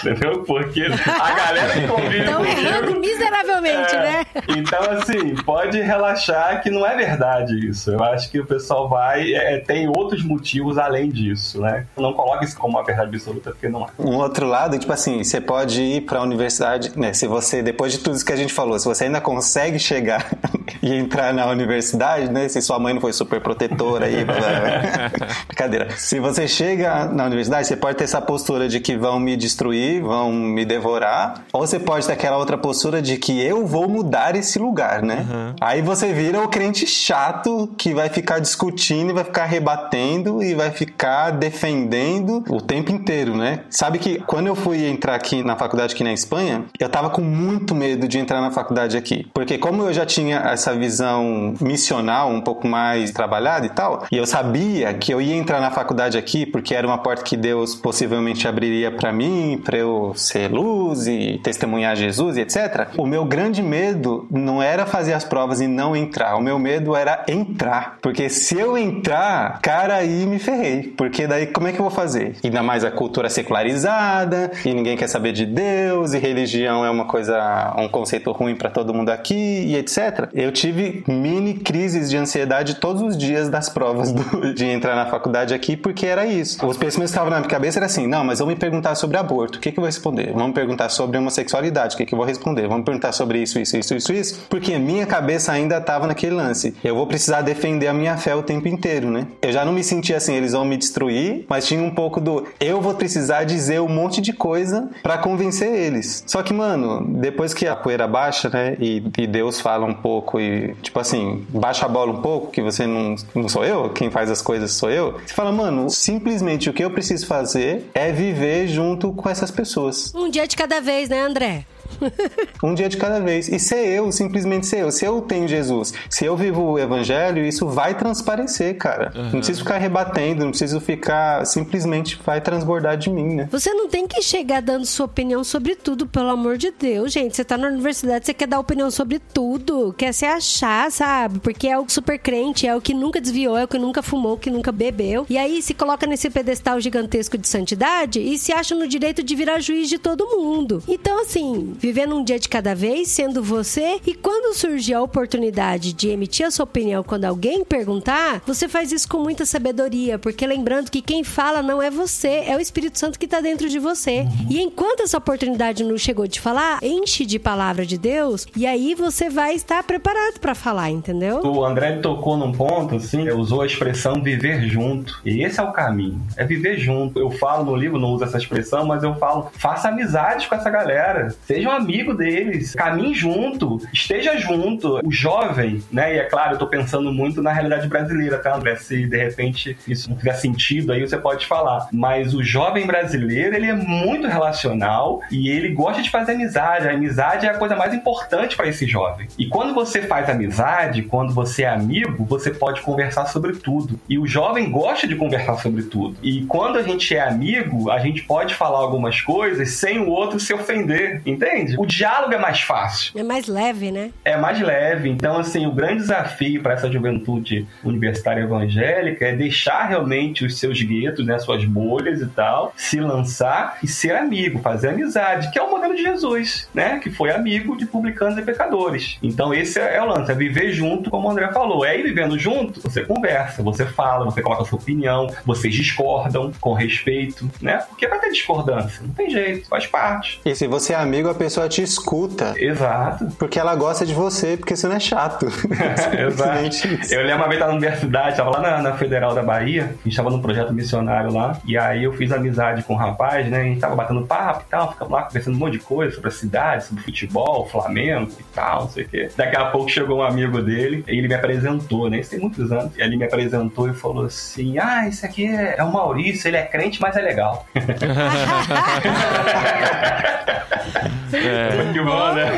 E: entendeu? Porque a galera que convive
C: Estão errando miseravelmente,
E: É,
C: né?
E: Então, assim, pode relaxar que não é verdade isso. Eu acho que o pessoal vai. é, tem outros motivos além disso, né? Não coloque isso como uma verdade absoluta, porque não é.
D: Um outro lado, tipo assim, você pode ir pra universidade, né? Se você, depois de tudo isso que a gente falou, se você ainda consegue chegar e entrar na universidade, né? Se sua mãe não foi super protetora aí, blá, blá, blá. brincadeira. Se você chega na universidade, você pode ter essa postura de que vão me destruir, vão me devorar, ou você pode ter aquela outra postura de que eu vou mudar esse lugar, né? Aí você vira o crente chato que vai ficar discutindo e vai ficar rebatendo e vai ficar defendendo o tempo inteiro, né? Sabe que quando eu fui entrar aqui na faculdade aqui na Espanha, eu tava com muito medo de entrar na faculdade aqui. Porque como eu já tinha essa visão missional um pouco mais trabalhada e tal, e eu sabia que eu ia entrar na faculdade aqui porque era uma porta que Deus possivelmente abriria pra mim, pra eu ser luz e testemunhar Jesus e etc. O meu grande medo não era fazer as provas e não entrar. O meu medo era entrar. Porque se eu entrar, cara, aí me ferrei. Porque daí como é que eu vou fazer? Ainda mais a cultura secularizada, e ninguém quer saber de Deus, e religião é uma coisa, um conceito ruim pra todo mundo aqui, e etc. Eu tive mini crises de ansiedade todos os dias das provas do- de entrar na faculdade aqui, porque era isso. Os pensamentos que estavam na minha cabeça era assim: não, mas vão me perguntar sobre aborto, o que, que eu vou responder? Vão me perguntar sobre homossexualidade, o que, que eu vou responder? Vão me perguntar sobre isso, isso, isso, isso, isso, porque minha cabeça ainda estava naquele lance. Eu vou precisar defender a minha fé o tempo inteiro, né? Eu já não me sentia assim, eles vão me destruir, mas tinha um pouco do eu vou precisar dizer um monte de coisa pra convencer eles. Só que, mano, depois que a poeira baixa, né, e, e Deus fala um pouco e, tipo assim, baixa a bola um pouco, que você não, não sou eu, quem faz as coisas sou eu, você fala, mano, simplesmente o que eu preciso fazer é viver junto com essas pessoas.
C: Um dia de cada vez, né, André?
D: um dia de cada vez. E ser eu, simplesmente ser eu. Se eu tenho Jesus, se eu vivo o evangelho, isso vai transparecer, cara. Uhum. Não preciso ficar rebatendo, não preciso ficar. Simplesmente vai transbordar de mim, né?
C: Você não tem que chegar dando sua opinião sobre tudo, pelo amor de Deus, gente. Você tá na universidade, você quer dar opinião sobre tudo, quer se achar, sabe? Porque é o super crente, é o que nunca desviou, é o que nunca fumou, que nunca bebeu. E aí se coloca nesse pedestal gigantesco de santidade e se acha no direito de virar juiz de todo mundo. Então, assim, vivendo um dia de cada vez, sendo você, e quando surgir a oportunidade de emitir a sua opinião quando alguém perguntar, você faz isso com muita sabedoria, porque lembrando que quem fala não é você, é o Espírito Santo que está dentro de você. Uhum. E enquanto essa oportunidade não chegou de falar, enche de palavra de Deus e aí você vai estar preparado para falar, entendeu?
E: O André tocou num ponto, assim, usou a expressão viver junto. E esse é o caminho, é viver junto. Eu falo no livro, não uso essa expressão, mas eu falo, faça amizade com essa galera, seja um amigo deles, caminhe junto, esteja junto. O jovem, né, e é claro, eu tô pensando muito na realidade brasileira, tá, André? Se de repente isso não fizer sentido, aí você pode falar. Mas o jovem brasileiro, ele é muito relacional e ele gosta de fazer amizade. A amizade é a coisa mais importante para esse jovem. E quando você faz amizade, quando você é amigo, você pode conversar sobre tudo. E o jovem gosta de conversar sobre tudo. E quando a gente é amigo, a gente pode falar algumas coisas sem o outro se ofender, entende? O diálogo é mais fácil.
C: É mais leve, né?
E: É mais leve. Então, assim, o grande desafio para essa juventude universitária evangélica é deixar realmente os seus guetos, né, suas bolhas e tal, se lançar e ser amigo, fazer amizade, que é o modelo de Jesus, né? Que foi amigo de publicanos e pecadores. Então, esse é o lance, é viver junto, como o André falou. É ir vivendo junto, você conversa, você fala, você coloca a sua opinião, vocês discordam com respeito, né? Porque vai ter discordância, não tem jeito, faz parte.
D: E se você é amigo, a pessoa te escuta.
E: Exato.
D: Porque ela gosta de você, porque você não é chato.
E: Exato. Eu lembro uma vez na universidade, tava lá na, na, Federal da Bahia, a gente tava num projeto missionário lá, e aí eu fiz amizade com um rapaz, né? A gente tava batendo papo e tal, ficamos lá conversando um monte de coisa sobre a cidade, sobre futebol, Flamengo e tal, não sei o quê. Daqui a pouco chegou um amigo dele, e ele me apresentou, né? Isso tem muitos anos. E ele me apresentou e falou assim: Ah, esse aqui é, é o Maurício, ele é crente, mas é legal.
C: é. Muito bom, né?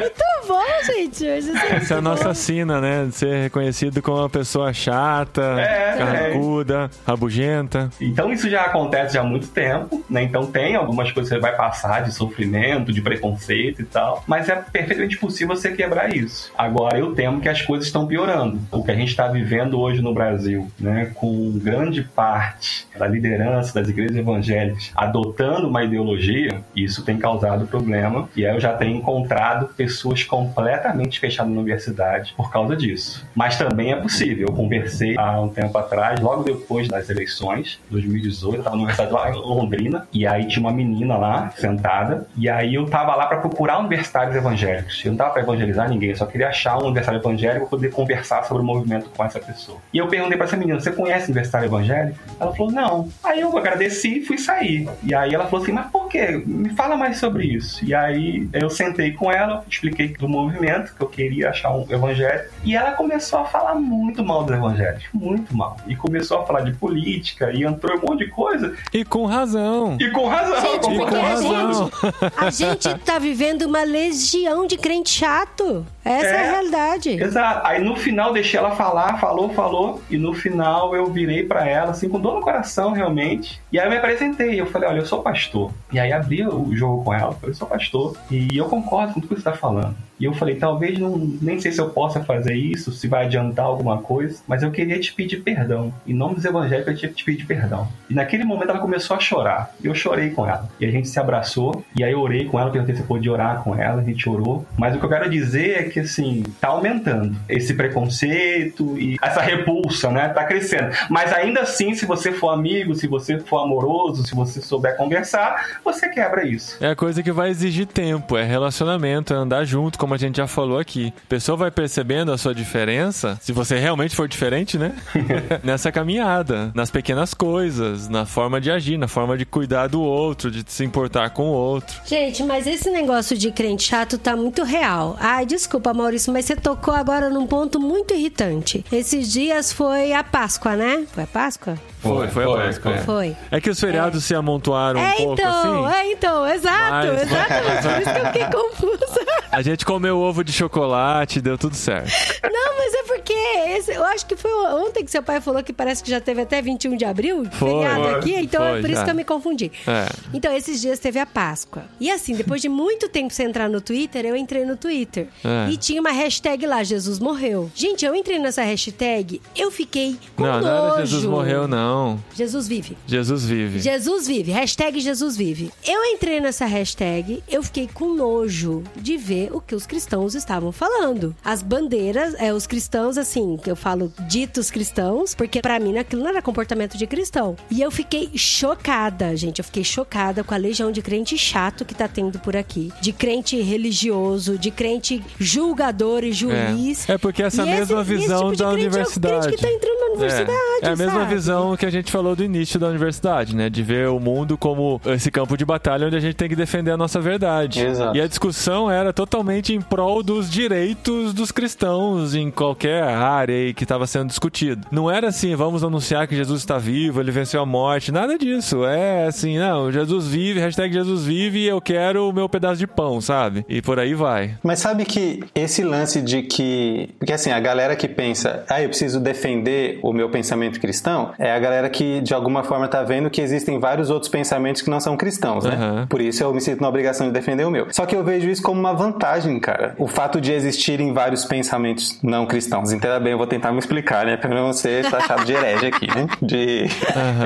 C: Muito bom, gente.
B: Essa é a nossa sina, né? De ser reconhecido como uma pessoa chata, é, carrancuda, é. rabugenta.
E: Então isso já acontece já há muito tempo, né? Então tem algumas coisas que você vai passar de sofrimento, de preconceito e tal, mas é perfeitamente possível você quebrar isso. Agora eu temo que as coisas estão piorando. O que a gente está vivendo hoje no Brasil, né, com grande parte da liderança das igrejas evangélicas adotando uma ideologia, isso tem causado problema. E aí eu já tenho encontrado pessoas completamente fechadas na universidade por causa disso. Mas também é possível. Eu conversei há um tempo atrás, logo depois das eleições, 2018, eu estava na universidade lá em Londrina, e aí tinha uma menina lá sentada, e aí eu tava lá para procurar universitários evangélicos. Eu não tava para evangelizar ninguém, eu só queria achar um universitário evangélico para poder conversar sobre o movimento com essa pessoa. E eu perguntei para essa menina: "Você conhece universitário evangélico?" Ela falou: "Não". Aí eu agradeci e fui sair. E aí ela falou assim: "Mas por quê? Me fala mais sobre isso". E aí eu sentei com ela, expliquei do movimento que eu queria achar um evangelho, e ela começou a falar muito mal dos evangélicos, muito mal. E começou a falar de política e entrou um monte de coisa.
B: E com razão.
E: E com razão.
C: Gente,
E: com,
C: com razão. A gente, a gente tá vivendo uma legião de crente chato. Essa é, é, a realidade.
E: Exato. Aí no final deixei ela falar, falou, falou, e no final eu virei para ela, assim, com dor no coração, realmente. E aí eu me apresentei. Eu falei, olha, eu sou pastor. E aí abri o jogo com ela. Eu falei, eu sou pastor. E eu concordo com tudo que você tá falando. E eu falei, talvez não, nem sei se eu possa fazer isso, se vai adiantar alguma coisa, mas eu queria te pedir perdão. Em nome dos evangélicos, eu que te pedir perdão. E naquele momento ela começou a chorar. E eu chorei com ela. E a gente se abraçou. E aí eu orei com ela, perguntei se eu podia orar com ela. A gente orou. Mas o que eu quero dizer é que, assim, tá aumentando esse preconceito e essa repulsa, né? Tá crescendo. Mas ainda assim, se você for amigo, se você for amoroso, se você souber conversar, você quebra isso.
B: É a coisa que vai exigir tempo, é relacionamento, é andar junto como a gente já falou aqui. A pessoa vai percebendo a sua diferença, se você realmente for diferente, né? Nessa caminhada, nas pequenas coisas, na forma de agir, na forma de cuidar do outro, de se importar com o outro.
C: Gente, mas esse negócio de crente chato tá muito real. Ai, desculpa, Maurício, mas você tocou agora num ponto muito irritante. Esses dias foi a Páscoa, né? Foi a Páscoa?
B: Foi, foi,
E: Foi,
B: a Páscoa.
E: foi.
B: é.
C: Foi.
B: É que os feriados se amontoaram um
C: é,
B: pouco
C: então,
B: assim.
C: é, então, exato,
B: Mas-
C: exatamente. Por isso que eu fiquei confusa.
B: A gente comeu ovo de chocolate, deu tudo certo.
C: Não, mas é porque esse- eu acho que foi ontem que seu pai falou que parece que já teve até 21 de abril,
B: Foi.
C: feriado aqui, então
B: Foi,
C: é por isso
B: já.
C: que eu me confundi.
B: É.
C: Então, esses dias teve a Páscoa. E assim, depois de muito tempo sem entrar no Twitter, eu entrei no Twitter.
B: É.
C: E tinha uma hashtag lá, Jesus morreu. Gente, eu entrei nessa hashtag, eu fiquei com
B: não,
C: nojo.
B: não era Jesus morreu, não.
C: Jesus vive.
B: Jesus vive.
C: Jesus vive, hashtag Jesus vive. Eu entrei nessa hashtag, eu fiquei com nojo de ver o que os cristãos estavam falando. As bandeiras, é, os cristãos, assim, que eu falo ditos cristãos, porque pra mim aquilo não era comportamento de cristão. E eu fiquei chocada, gente, eu fiquei chocada com a legião de crente chato que tá tendo por aqui. De crente religioso, de crente julgador e juiz.
B: É, é porque essa
C: E esse-
B: mesma
C: esse
B: visão
C: tipo de
B: da
C: crente
B: universidade.
C: É o crente que tá entrando na universidade,
B: É, é a mesma
C: sabe?
B: visão que a gente falou do início da universidade, né? De ver o mundo como esse campo de batalha onde a gente tem que defender a nossa verdade.
D: Exato.
B: E a discussão era totalmente em prol dos direitos dos cristãos em qualquer área aí que estava sendo discutido. Não era assim, vamos anunciar que Jesus está vivo, ele venceu a morte, nada disso. É assim, não, Jesus vive, hashtag Jesus vive e eu quero o meu pedaço de pão, sabe? E por aí vai.
D: Mas sabe que esse lance de que. Porque assim, a galera que pensa, ah, eu preciso defender o meu pensamento cristão, é a galera que de alguma forma tá vendo que existem vários outros pensamentos que não são cristãos, né?
B: Aham.
D: Por isso eu me sinto na obrigação de defender o meu. Só que eu vejo isso como uma vantagem, cara. O fato de existirem vários pensamentos não cristãos. Entenda bem, eu vou tentar me explicar, né? Pra não ser taxado de herege aqui, né? De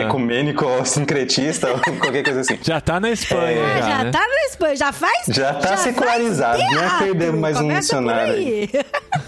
D: ecumênico ou sincretista ou qualquer coisa assim.
B: Já tá na Espanha,
C: Ah,
B: já,
C: já
B: né?
C: tá na Espanha, já faz.
D: Já tá secularizado,
C: faz
D: né?
C: teatro.
D: Perdemos mais um
C: Começa por
D: missionário
C: aí.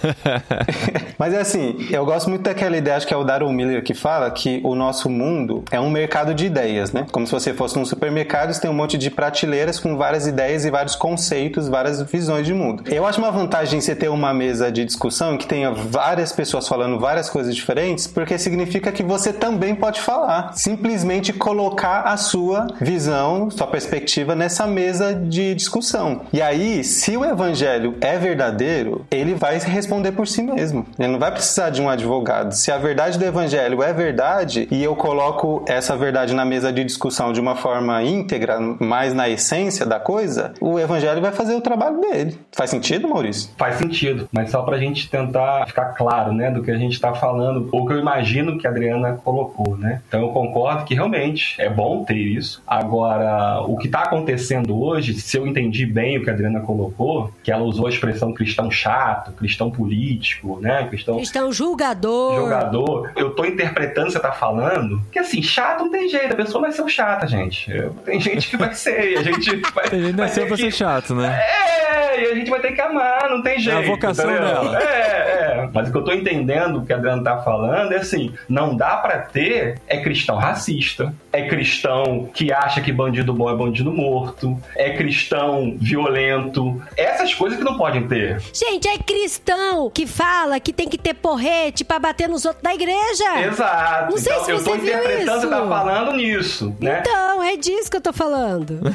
D: Mas é assim, eu gosto muito daquela ideia, acho que é o Darren Miller que fala que o nosso mundo é um mercado de ideias, né? Como se você fosse num supermercado, você tem um monte de prateleiras com várias ideias e vários conceitos, várias visões de mundo. Eu acho uma vantagem você ter uma mesa de discussão que tenha várias pessoas falando várias coisas diferentes, porque significa que você também pode falar. Simplesmente colocar a sua visão, sua perspectiva nessa mesa de discussão. E aí, se o evangelho é verdadeiro, ele vai responder por si mesmo. Ele não vai precisar de um advogado. Se a verdade do evangelho é verdade e eu coloco essa verdade na mesa de discussão de uma forma íntegra, mais na essência da coisa, o evangelho vai fazer o trabalho dele. Faz sentido, Maurício?
E: Faz sentido, mas só pra gente tentar ficar claro, né, do que a gente tá falando, ou que eu imagino que a Adriana colocou, né? Então eu concordo que realmente é bom ter isso. Agora, o que tá acontecendo hoje, se eu entendi bem o que a Adriana colocou, que ela usou a expressão cristão chato, cristão político, né, cristão
C: Cristão julgador.
E: jogador, eu tô interpretando o que você tá falando, que assim, chato não tem jeito, a pessoa vai ser chata, gente. Tem gente que vai ser, e a gente vai,
B: A gente
E: vai
B: nasceu pra
E: que-
B: ser chato, né?
E: é, e a gente vai ter que amar, não tem jeito.
B: vocação
E: entendeu?
B: dela.
E: É, é. Mas o que eu tô entendendo que a Adriana tá falando é assim: não dá pra ter é cristão racista, é cristão que acha que bandido bom é bandido morto, é cristão violento. Essas coisas que não podem ter.
C: Gente, é cristão que fala que tem que ter porrete pra bater nos outros da igreja.
E: Exato.
C: Não sei
E: então,
C: se
E: eu
C: você
E: tô
C: viu
E: interpretando o que você tá
C: isso.
E: falando nisso, né?
C: Então, é disso que eu tô falando.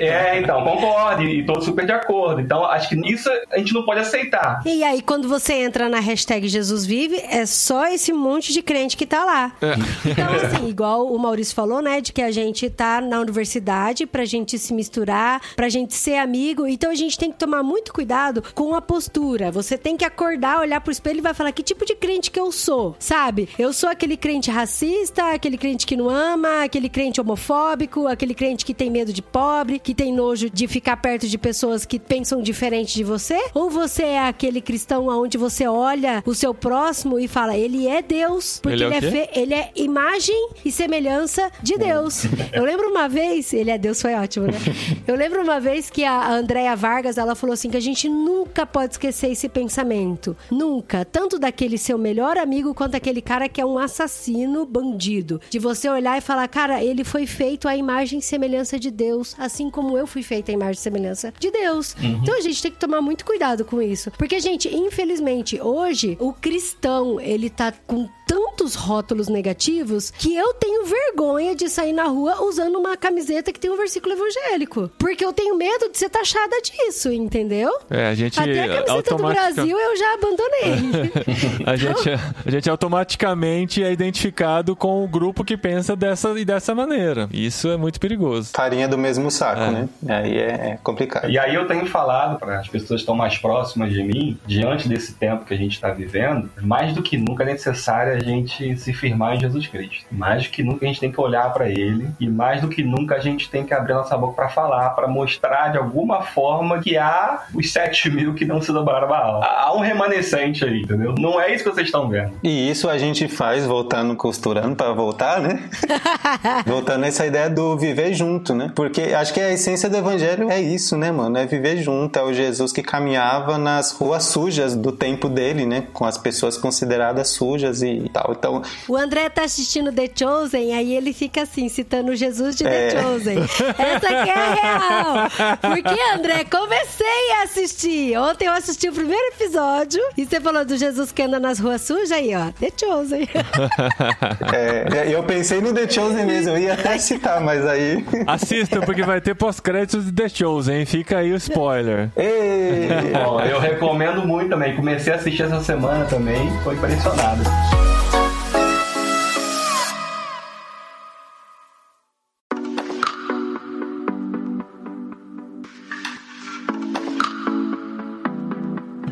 E: É, então, concordo e tô super de acordo. Então, acho que isso a gente não pode aceitar.
C: E aí, quando você entra na hashtag Jesus Vive, é só esse monte de crente que tá lá. Então, assim, igual o Maurício falou, né? De que a gente tá na universidade pra gente se misturar, pra gente ser amigo. Então, a gente tem que tomar muito cuidado com a postura. Você tem que acordar, olhar pro espelho e vai falar que tipo de crente que eu sou, sabe? Eu sou aquele crente racista, aquele crente que não ama, aquele crente homofóbico, aquele crente que tem medo de pobre, que tem nojo de ficar perto de pessoas que pensam diferente de você? Ou você é aquele cristão onde você olha o seu próximo e fala, ele é Deus, porque
B: Ele é
C: ele, é, ele é imagem e semelhança de Deus. Eu lembro uma vez, ele é Deus, foi ótimo, né? Eu lembro uma vez que a Andréia Vargas, ela falou assim que a gente nunca pode esquecer esse pensamento. Nunca. Tanto daquele seu melhor amigo quanto aquele cara que é um assassino bandido. De você olhar e falar, cara, ele foi feito à imagem e semelhança de Deus, assim como eu fui feita à imagem e semelhança de Deus. Então a gente tem que tomar muito cuidado com isso. Porque, gente, infelizmente, hoje, o cristão, ele tá com tantos rótulos negativos que eu tenho vergonha de sair na rua usando uma camiseta que tem um versículo evangélico. Porque eu tenho medo de ser taxada disso, entendeu?
B: É, a gente
C: Até a camiseta
B: automatica-
C: do Brasil eu já abandonei.
B: A gente, a gente automaticamente é identificado com o grupo que pensa dessa e dessa maneira. Isso é muito perigoso.
D: Farinha do mesmo saco,
B: É.
D: né? Aí é, é complicado.
E: E aí eu tenho falado para as pessoas que estão mais próximas de mim, diante desse tempo que a gente está vivendo, mais do que nunca é necessário a gente se firmar em Jesus Cristo. Mais do que nunca a gente tem que olhar para Ele e mais do que nunca a gente tem que abrir nossa boca para falar, para mostrar de alguma forma que há os 7 mil que não se dobraram a Baal. Há um remanescente aí, entendeu? Não é isso que vocês estão vendo.
D: E isso a gente faz voltando, costurando para voltar, né? voltando nessa ideia do viver junto, né? Porque acho que a essência do evangelho é isso, né, mano? É viver junto. É o Jesus que caminhava nas ruas sujas do tempo dele, né? Com as pessoas consideradas sujas e tal. Então,
C: O André tá assistindo The Chosen, aí ele fica assim, citando Jesus de The
D: É.
C: Chosen. Essa aqui é a real. Porque, André, comecei a assistir. Ontem eu assisti o primeiro episódio e você falou do Jesus que anda nas ruas sujas aí, ó. The Chosen.
D: é, eu pensei no The Chosen mesmo. Eu ia até citar, mas aí.
B: Assista, porque vai ter pós-créditos de The Chosen. Fica aí o spoiler.
D: Ei!
E: Bom, eu recomendo muito também. Comecei a assistir essa semana também, foi impressionado.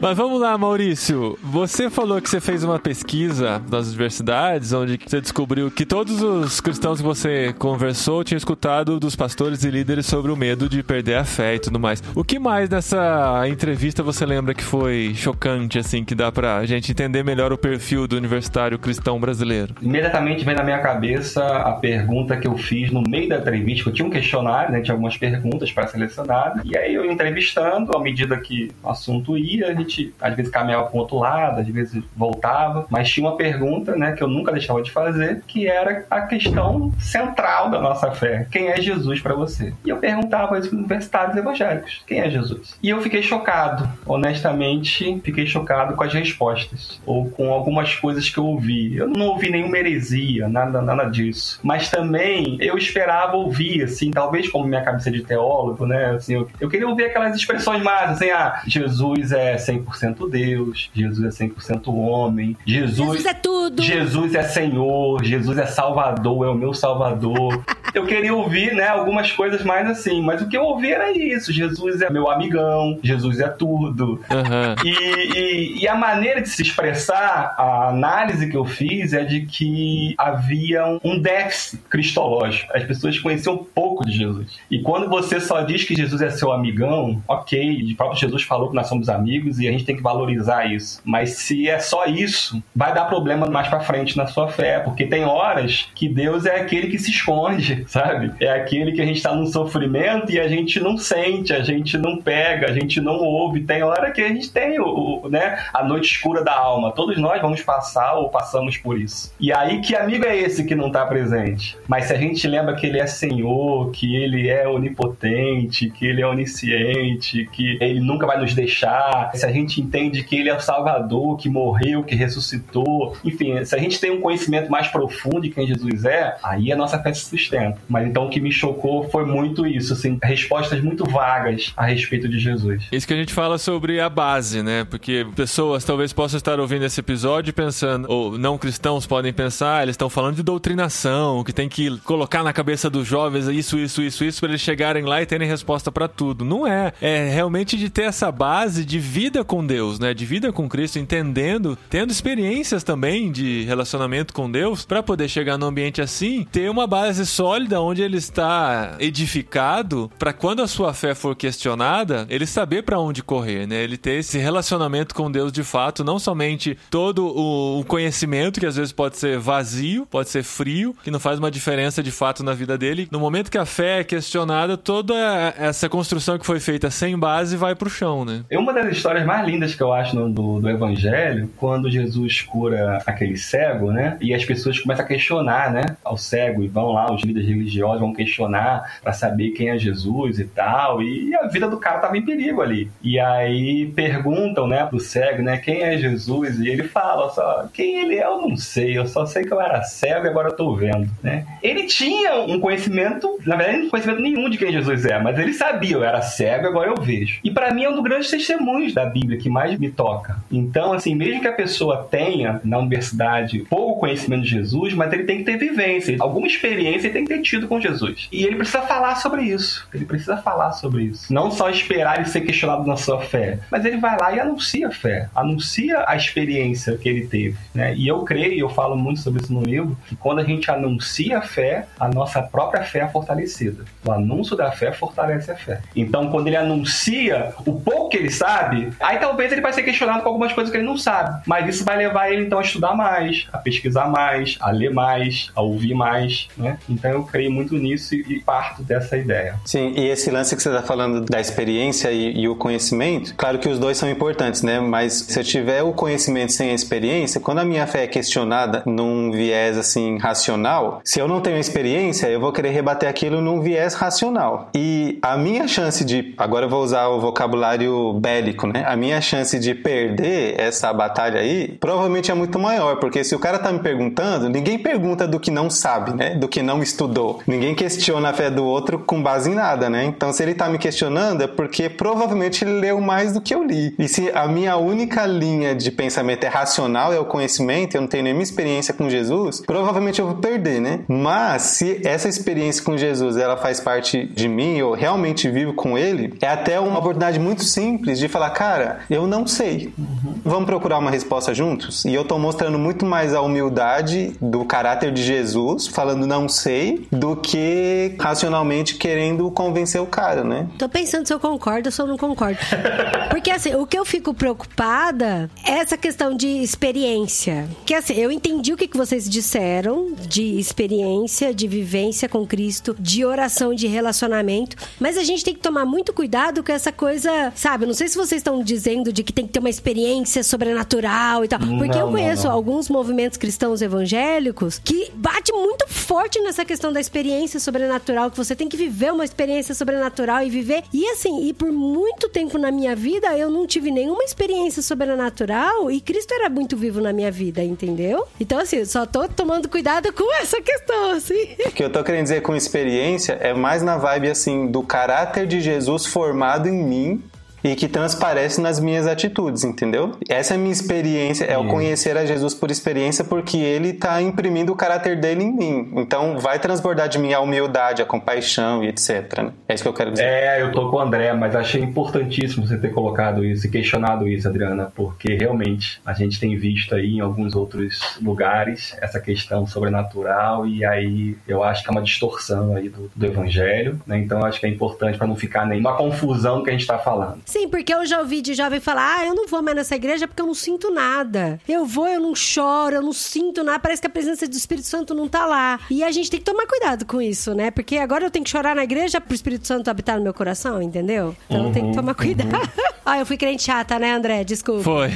B: Mas vamos lá, Maurício. Você falou que você fez uma pesquisa das universidades, onde você descobriu que todos os cristãos que você conversou tinham escutado dos pastores e líderes sobre o medo de perder a fé e tudo mais. O que mais nessa entrevista você lembra que foi chocante, assim, que dá pra gente entender melhor o perfil do universitário cristão brasileiro?
E: Imediatamente vem na minha cabeça a pergunta que eu fiz no meio da entrevista. Eu tinha um questionário, né? Tinha algumas perguntas para selecionar. E aí eu entrevistando, à medida que o assunto ia, a gente às vezes caminhava para outro lado, às vezes voltava. Mas tinha uma pergunta, né? Que eu nunca deixava de fazer, que era a questão central da nossa fé. Quem é Jesus para você? E eu perguntava isso para os universitários evangélicos. Quem é Jesus? E eu fiquei chocado. Honestamente, fiquei chocado com as respostas. Ou com algumas coisas que eu ouvi. Eu não ouvi nenhuma heresia, nada, nada disso. Mas também eu esperava ouvir, assim, talvez como minha cabeça de teólogo, né? Assim, eu, eu queria ouvir aquelas expressões mais, assim, ah, Jesus é 100% Deus, Jesus é 100% homem, Jesus,
C: Jesus é tudo.
E: Jesus é Senhor, Jesus é Salvador, é o meu Salvador. Eu queria ouvir, né, algumas coisas mais assim, mas o que eu ouvi era isso: Jesus é meu amigão, Jesus é tudo.
B: Aham.
E: E, e- e a maneira de se expressar, a análise que eu fiz é de que havia um- um déficit cristológico. As pessoas conheciam pouco de Jesus. E quando você só diz que Jesus é seu amigão, ok, o próprio Jesus falou que nós somos amigos e a gente tem que valorizar isso. Mas se é só isso, vai dar problema mais pra frente na sua fé, porque tem horas que Deus é aquele que se esconde, sabe? É aquele que a gente tá num sofrimento e a gente não sente, a gente não pega, a gente não ouve. Tem hora que a gente tem o, o- né, a noite escura da alma. Todos nós vamos passar ou passamos por isso. E aí, que amigo é esse que não tá presente? Mas se a gente lembra que ele é Senhor, que ele é onipotente, que ele é onisciente, que ele nunca vai nos deixar, se a gente entende que ele é o Salvador, que morreu, que ressuscitou, enfim, se a gente tem um conhecimento mais profundo de quem Jesus é, aí a nossa fé se sustenta. Mas então o que me chocou foi muito isso, assim, respostas muito vagas a respeito de Jesus.
B: Isso que a gente fala sobre a base, né? Porque pessoas talvez possam estar ouvindo esse episódio pensando, ou não cristãos podem pensar, "Ah, eles estão falando de doutrinação, que tem que colocar na cabeça dos jovens isso, isso, isso, isso, para eles chegarem lá e terem resposta para tudo. Não é. É realmente de ter essa base de vida com Deus, né? De vida com Cristo, entendendo, tendo experiências também de relacionamento com Deus, para poder chegar num ambiente assim, ter uma base sólida onde ele está edificado, para quando a sua fé for questionada, ele saber para onde correr, né? Ele ter esse relacionamento com Deus de fato, não somente todo o conhecimento que às vezes pode ser vazio, pode ser frio, que não faz uma diferença de fato na vida dele. No momento que a fé é questionada, toda essa construção que foi feita sem base vai pro chão, né?
E: É uma das histórias mais lindas que eu acho no- do, do Evangelho, quando Jesus cura aquele cego, né? E as pessoas começam a questionar, né? Ao cego, e vão lá os líderes religiosos vão questionar para saber quem é Jesus e tal. E a vida do cara tava em perigo ali. E aí perguntam, né, pro cego, né, quem é Jesus? E ele fala só, quem ele é eu não sei, eu só sei que eu era cego e agora eu tô vendo, né? Ele tinha um conhecimento, na verdade, não conhecimento nenhum de quem Jesus é, mas ele sabia, eu era cego, agora eu vejo. E para mim é um dos grandes testemunhos da Bíblia que mais me toca. Então, assim, mesmo que a pessoa tenha na universidade pouco conhecimento de Jesus, mas ele tem que ter vivência, alguma experiência ele tem que ter tido com Jesus. E ele precisa falar sobre isso. Ele precisa falar sobre isso. Não só esperar ele ser questionado na sua fé, mas ele vai lá e anuncia a fé, anuncia a experiência que ele teve, né? E eu creio, e eu falo muito sobre isso no livro, que quando a gente anuncia a fé, a nossa própria fé é fortalecida. O anúncio da fé fortalece a fé. Então, quando ele anuncia o pouco que ele sabe, aí talvez ele vai ser questionado com algumas coisas que ele não sabe. Mas isso vai levar ele, então, a estudar mais, a pesquisar mais, a ler mais, a ouvir mais, né? Então, eu creio muito nisso e parto dessa ideia.
D: Sim, e esse lance que você está falando da experiência e, e, o conhecimento, claro que os dois são importantes, né? Mas se eu tiver o conhecimento sem a experiência, quando a minha fé é questionada num viés assim racional, se eu não tenho experiência, eu vou querer rebater aquilo num viés racional. E a minha chance de, agora eu vou usar o vocabulário bélico, né? A minha chance de perder essa batalha aí provavelmente é muito maior, porque se o cara tá me perguntando, ninguém pergunta do que não sabe, né? Do que não estudou. Ninguém questiona a fé do outro com base em nada, né? Então se ele tá me questionando é porque provavelmente ele leu mais do que eu li. E se a minha única linha de pensamento é racional, é o conhecimento, eu não tenho nenhuma experiência com Jesus, provavelmente eu vou perder, né? Mas se essa experiência com Jesus ela faz parte de mim, eu realmente vivo com ele, é até uma oportunidade muito simples de falar, cara, eu não sei. Uhum. Vamos procurar uma resposta juntos? E eu tô mostrando muito mais a humildade do caráter de Jesus, falando não sei, do que racionalmente querendo convencer o cara, né?
C: Tô pensando se eu concordo ou se eu não concordo. Porque assim, o que eu fico preocupada é essa questão de experiência. Que assim, eu entendi o que vocês disseram de experiência, de vivência com Cristo, de oração, de relacionamento, mas a gente tem que tomar muito cuidado com essa coisa, sabe? Não sei se vocês estão dizendo de que tem que ter uma experiência sobrenatural e tal, porque não, eu conheço não, não. alguns movimentos cristãos evangélicos que bate muito forte nessa questão da experiência sobrenatural, que você tem que viver uma experiência sobrenatural e viver. E assim, e por muito tempo na minha vida eu não tive nenhuma experiência sobrenatural e Cristo era muito vivo na minha vida, entendeu? Então assim, só tô tomando cuidado com essa questão, assim.
D: O que eu tô querendo dizer com experiência é mais na vibe assim do caráter de Jesus formado em mim e que transparece nas minhas atitudes, entendeu? Essa é a minha experiência, é o conhecer a Jesus por experiência, porque ele está imprimindo o caráter dele em mim. Então vai transbordar de mim a humildade, a compaixão e etc. Né? É isso que eu quero dizer.
E: É, eu tô com o André, mas achei importantíssimo você ter colocado isso e questionado isso, Adriana, porque realmente a gente tem visto aí em alguns outros lugares essa questão sobrenatural e aí eu acho que é uma distorção aí do, do evangelho, né? Então acho que é importante para não ficar nenhuma confusão do que a gente está falando.
C: Sim, porque eu já ouvi de jovem falar: ah, eu não vou mais nessa igreja porque eu não sinto nada. Eu vou, eu não choro, eu não sinto nada. Parece que a presença do Espírito Santo não tá lá. E a gente tem que tomar cuidado com isso, né? Porque agora eu tenho que chorar na igreja pro Espírito Santo habitar no meu coração, entendeu? Então uhum, tem que tomar cuidado. Uhum. ah, eu fui crente chata, né, André? Desculpa.
B: Foi.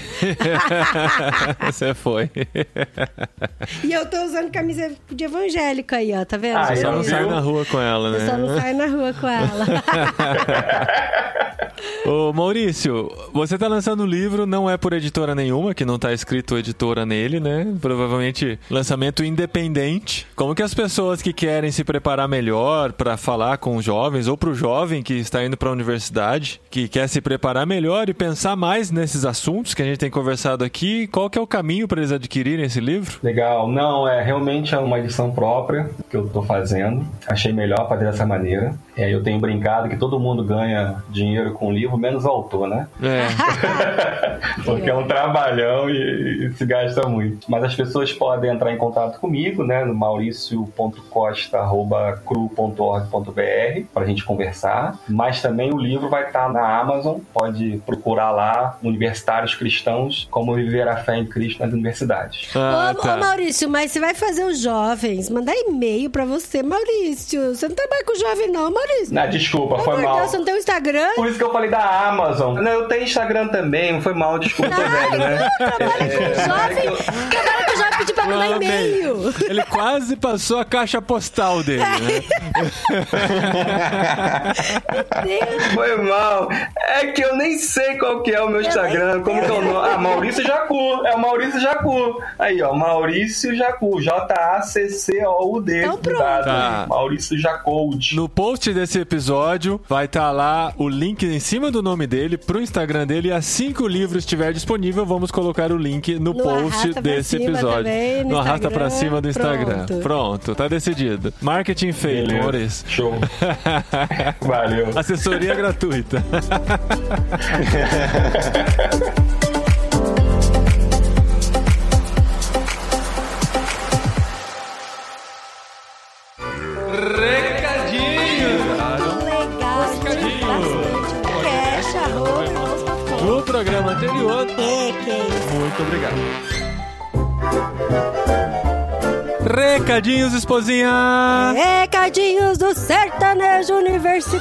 B: Você foi.
C: e eu tô usando camisa de evangélico aí, ó, tá vendo?
B: Ah, só não sai na rua com ela, né?
C: Eu só não sai na rua com ela.
B: Ô, Maurício, você tá lançando um livro, não é por editora nenhuma, que não tá escrito editora nele, né? Provavelmente lançamento independente. Como que as pessoas que querem se preparar melhor para falar com os jovens, ou pro jovem que está indo para a universidade, que quer se preparar melhor e pensar mais nesses assuntos que a gente tem conversado aqui, qual que é o caminho para eles adquirirem esse livro?
E: Legal. Não, é realmente é uma edição própria que eu tô fazendo. Achei melhor fazer dessa maneira. É, eu tenho brincado que todo mundo ganha dinheiro com livro, menos o autor, né? É. Porque é um trabalhão e, e, se gasta muito. Mas as pessoas podem entrar em contato comigo, né? No mauricio.costa.cru.org.br para a gente conversar. Mas também o livro vai estar na Amazon. Pode procurar lá Universitários Cristãos, como viver a fé em Cristo nas universidades.
C: Ah, ô, tá. ô, Maurício, mas você vai fazer os jovens, mandar e-mail para você, Maurício. Você não trabalha com jovem, não, Maurício.
E: Não, desculpa, foi mal.
C: Deus, você não tem um Instagram?
E: Por isso que eu falei da Amazon. Não, eu tenho Instagram também, foi mal, desculpa, velho,
C: né? Trabalha com jovem. Trabalha com jovem pedir pra Manda
B: Manda
C: e-mail.
B: Ele quase passou a caixa postal dele, né?
C: Deus.
E: Foi mal. É que eu nem sei qual que é o meu Instagram. Como que é o nome? Ah, Maurício Jacu. É o Maurício Jacu. Aí, ó. Maurício Jacu. J-A-C-C-O-U-D.
C: Então pronto.
B: Tá.
E: Maurício Jacold.
B: No post desse episódio vai estar lá o link em cima do nome dele pro Instagram dele. E assim que o livro estiver disponível, vamos colocar o link no,
C: No
B: post desse episódio.
C: também, no
B: no arrasta pra cima do Instagram.
C: Pronto.
B: Pronto, tá decidido. Marketing feito. Maurício.
E: Show. Valeu.
B: Assessoria gratuita. No programa anterior.
C: É, que é isso.
B: Muito obrigado. Recadinhos, esposinha!
C: Recadinhos do sertanejo universitário.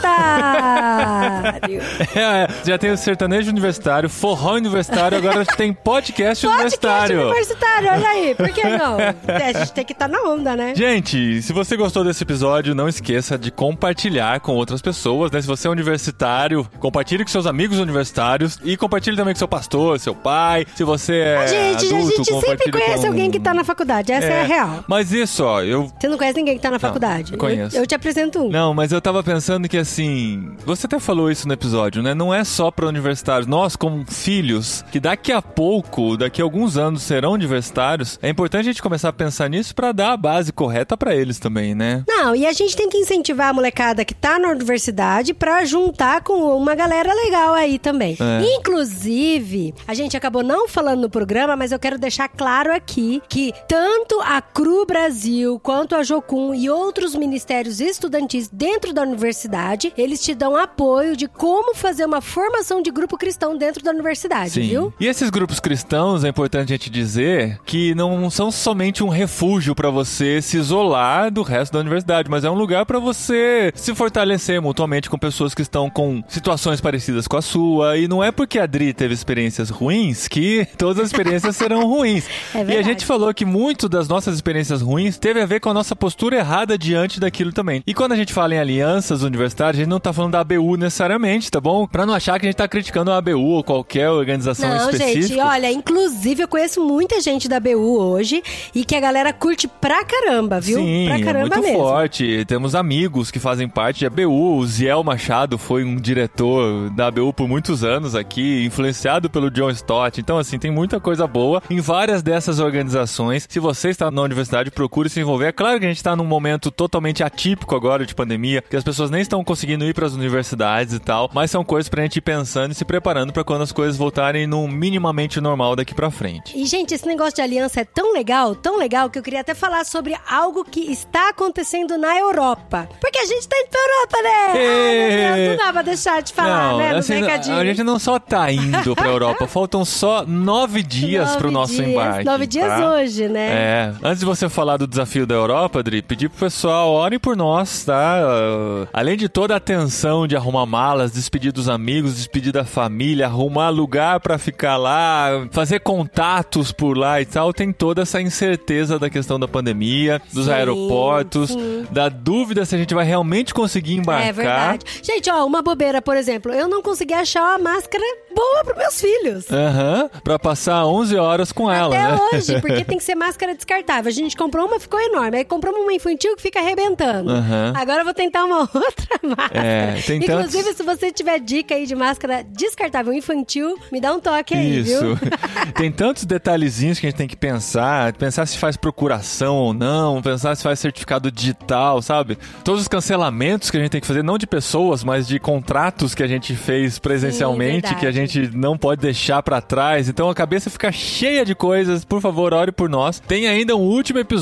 B: É, já tem o sertanejo universitário, forró universitário, agora a gente tem podcast,
C: Podcast
B: universitário.
C: universitário, olha aí. Por que não? É, A gente tem que estar na onda, né?
B: Gente, se você gostou desse episódio, não esqueça de compartilhar com outras pessoas, né? Se você é universitário, compartilhe com seus amigos universitários e compartilhe também com seu pastor, seu pai. Se você é
C: A gente,
B: adulto,
C: a gente sempre conhece
B: com...
C: alguém que tá na faculdade. Essa é, a real.
B: Mas isso, ó, eu
C: Você não conhece ninguém que tá na faculdade?
B: eu conheço.
C: Eu, eu te apresento um.
B: Não, mas eu tava pensando que assim, você até falou isso no episódio, né? Não é só para universitários. Nós, como filhos, que daqui a pouco, daqui a alguns anos serão universitários, é importante a gente começar a pensar nisso pra dar a base correta pra eles também, né?
C: Não, e a gente tem que incentivar a molecada que tá na universidade pra juntar com uma galera legal aí também.
B: É.
C: Inclusive, a gente acabou não falando no programa, mas eu quero deixar claro aqui que tanto a Brasil quanto a Jocum e outros ministérios estudantis dentro da universidade, eles te dão apoio de como fazer uma formação de grupo cristão dentro da universidade, viu?
B: E esses grupos cristãos, é importante a gente dizer que não são somente um refúgio pra você se isolar do resto da universidade, mas é um lugar pra você se fortalecer mutuamente com pessoas que estão com situações parecidas com a sua. E não é porque a Dri teve experiências ruins que todas as experiências serão ruins.
C: É
B: e a gente falou que muito das nossas experiências ruins teve a ver com a nossa postura errada diante daquilo também. E quando a gente fala em alianças universitárias, a gente não tá falando da ABU necessariamente, tá bom? Pra não achar que a gente tá criticando a ABU ou qualquer organização
C: Não,
B: específica.
C: gente, olha, inclusive eu conheço muita gente da BU hoje e que a galera curte pra caramba, viu?
B: Sim,
C: pra
B: é
C: caramba
B: muito
C: mesmo.
B: forte. Temos amigos que fazem parte de ABU. O Ziel Machado foi um diretor da ABU por muitos anos aqui, influenciado pelo John Stott. Então, assim, tem muita coisa boa em várias dessas organizações. Se você está na universidade, procure se envolver. É claro que a gente está num momento totalmente atípico agora de pandemia, que as pessoas nem estão conseguindo ir para as universidades e tal, mas são coisas pra gente ir pensando e se preparando para quando as coisas voltarem no minimamente normal daqui pra frente.
C: E, gente, esse negócio de aliança é tão legal, tão legal, que eu queria até falar sobre algo que está acontecendo na Europa. Porque a gente tá indo pra Europa, né? Ai, meu Deus, não dá pra deixar de falar,
B: não,
C: né?
B: Assim, a gente não só tá indo pra Europa, faltam só nove dias
C: Nove
B: pro nosso
C: dias,
B: embarque.
C: Nove dias
B: tá?
C: hoje, né?
B: É, antes de você falar do desafio da Europa, Adri, pedir pro pessoal, orem por nós, tá? Uh, além de toda a tensão de arrumar malas, despedir dos amigos, despedir da família, arrumar lugar pra ficar lá, fazer contatos por lá e tal, tem toda essa incerteza da questão da pandemia, dos
C: Sim,
B: aeroportos,
C: sim.
B: da dúvida se a gente vai realmente conseguir embarcar.
C: É verdade. Gente, ó, uma bobeira, por exemplo, eu não consegui achar uma máscara boa pros meus filhos.
B: Aham, pra passar 11 horas com ela,
C: Até
B: né?
C: hoje, porque tem que ser máscara descartável. A gente comprou uma, ficou enorme. Aí compramos uma infantil que fica arrebentando.
B: Aham.
C: Agora eu vou tentar uma outra máscara.
B: É, tem
C: Inclusive,
B: tantos-
C: se você tiver dica aí de máscara descartável infantil, me dá um toque aí,
B: Isso.
C: viu?
B: tem tantos detalhezinhos que a gente tem que pensar, pensar se faz procuração ou não, pensar se faz certificado digital, sabe? Todos os cancelamentos que a gente tem que fazer, não de pessoas, mas de contratos que a gente fez presencialmente,
C: Sim,
B: que a gente não pode deixar pra trás. Então a cabeça fica cheia de coisas. Por favor, ore por nós. Tem ainda um último episódio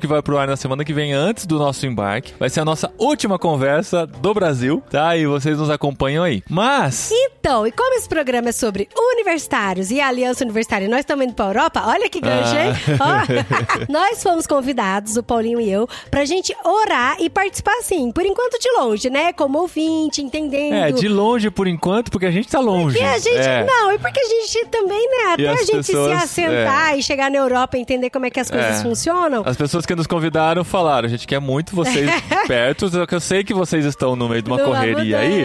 B: que vai pro ar na semana que vem, antes do nosso embarque. Vai ser a nossa última conversa do Brasil, tá? E vocês nos acompanham aí. Mas.
C: Então, e como esse programa é sobre universitários e a Aliança Universitária, e nós estamos indo pra Europa, olha que gancho, hein? Ó, nós fomos convidados, o Paulinho e eu, pra gente orar e participar, assim, por enquanto de longe, né? Como ouvinte, entendendo.
B: É, de longe por enquanto, porque a gente tá longe.
C: E a gente.
B: É.
C: Não, e porque a gente também, né? Até a gente
B: pessoas,
C: se assentar e chegar na Europa e entender como é que as coisas
B: É.
C: funcionam.
B: As pessoas que nos convidaram falaram, a gente quer muito vocês perto, só que eu sei que vocês estão no meio de uma correria aí,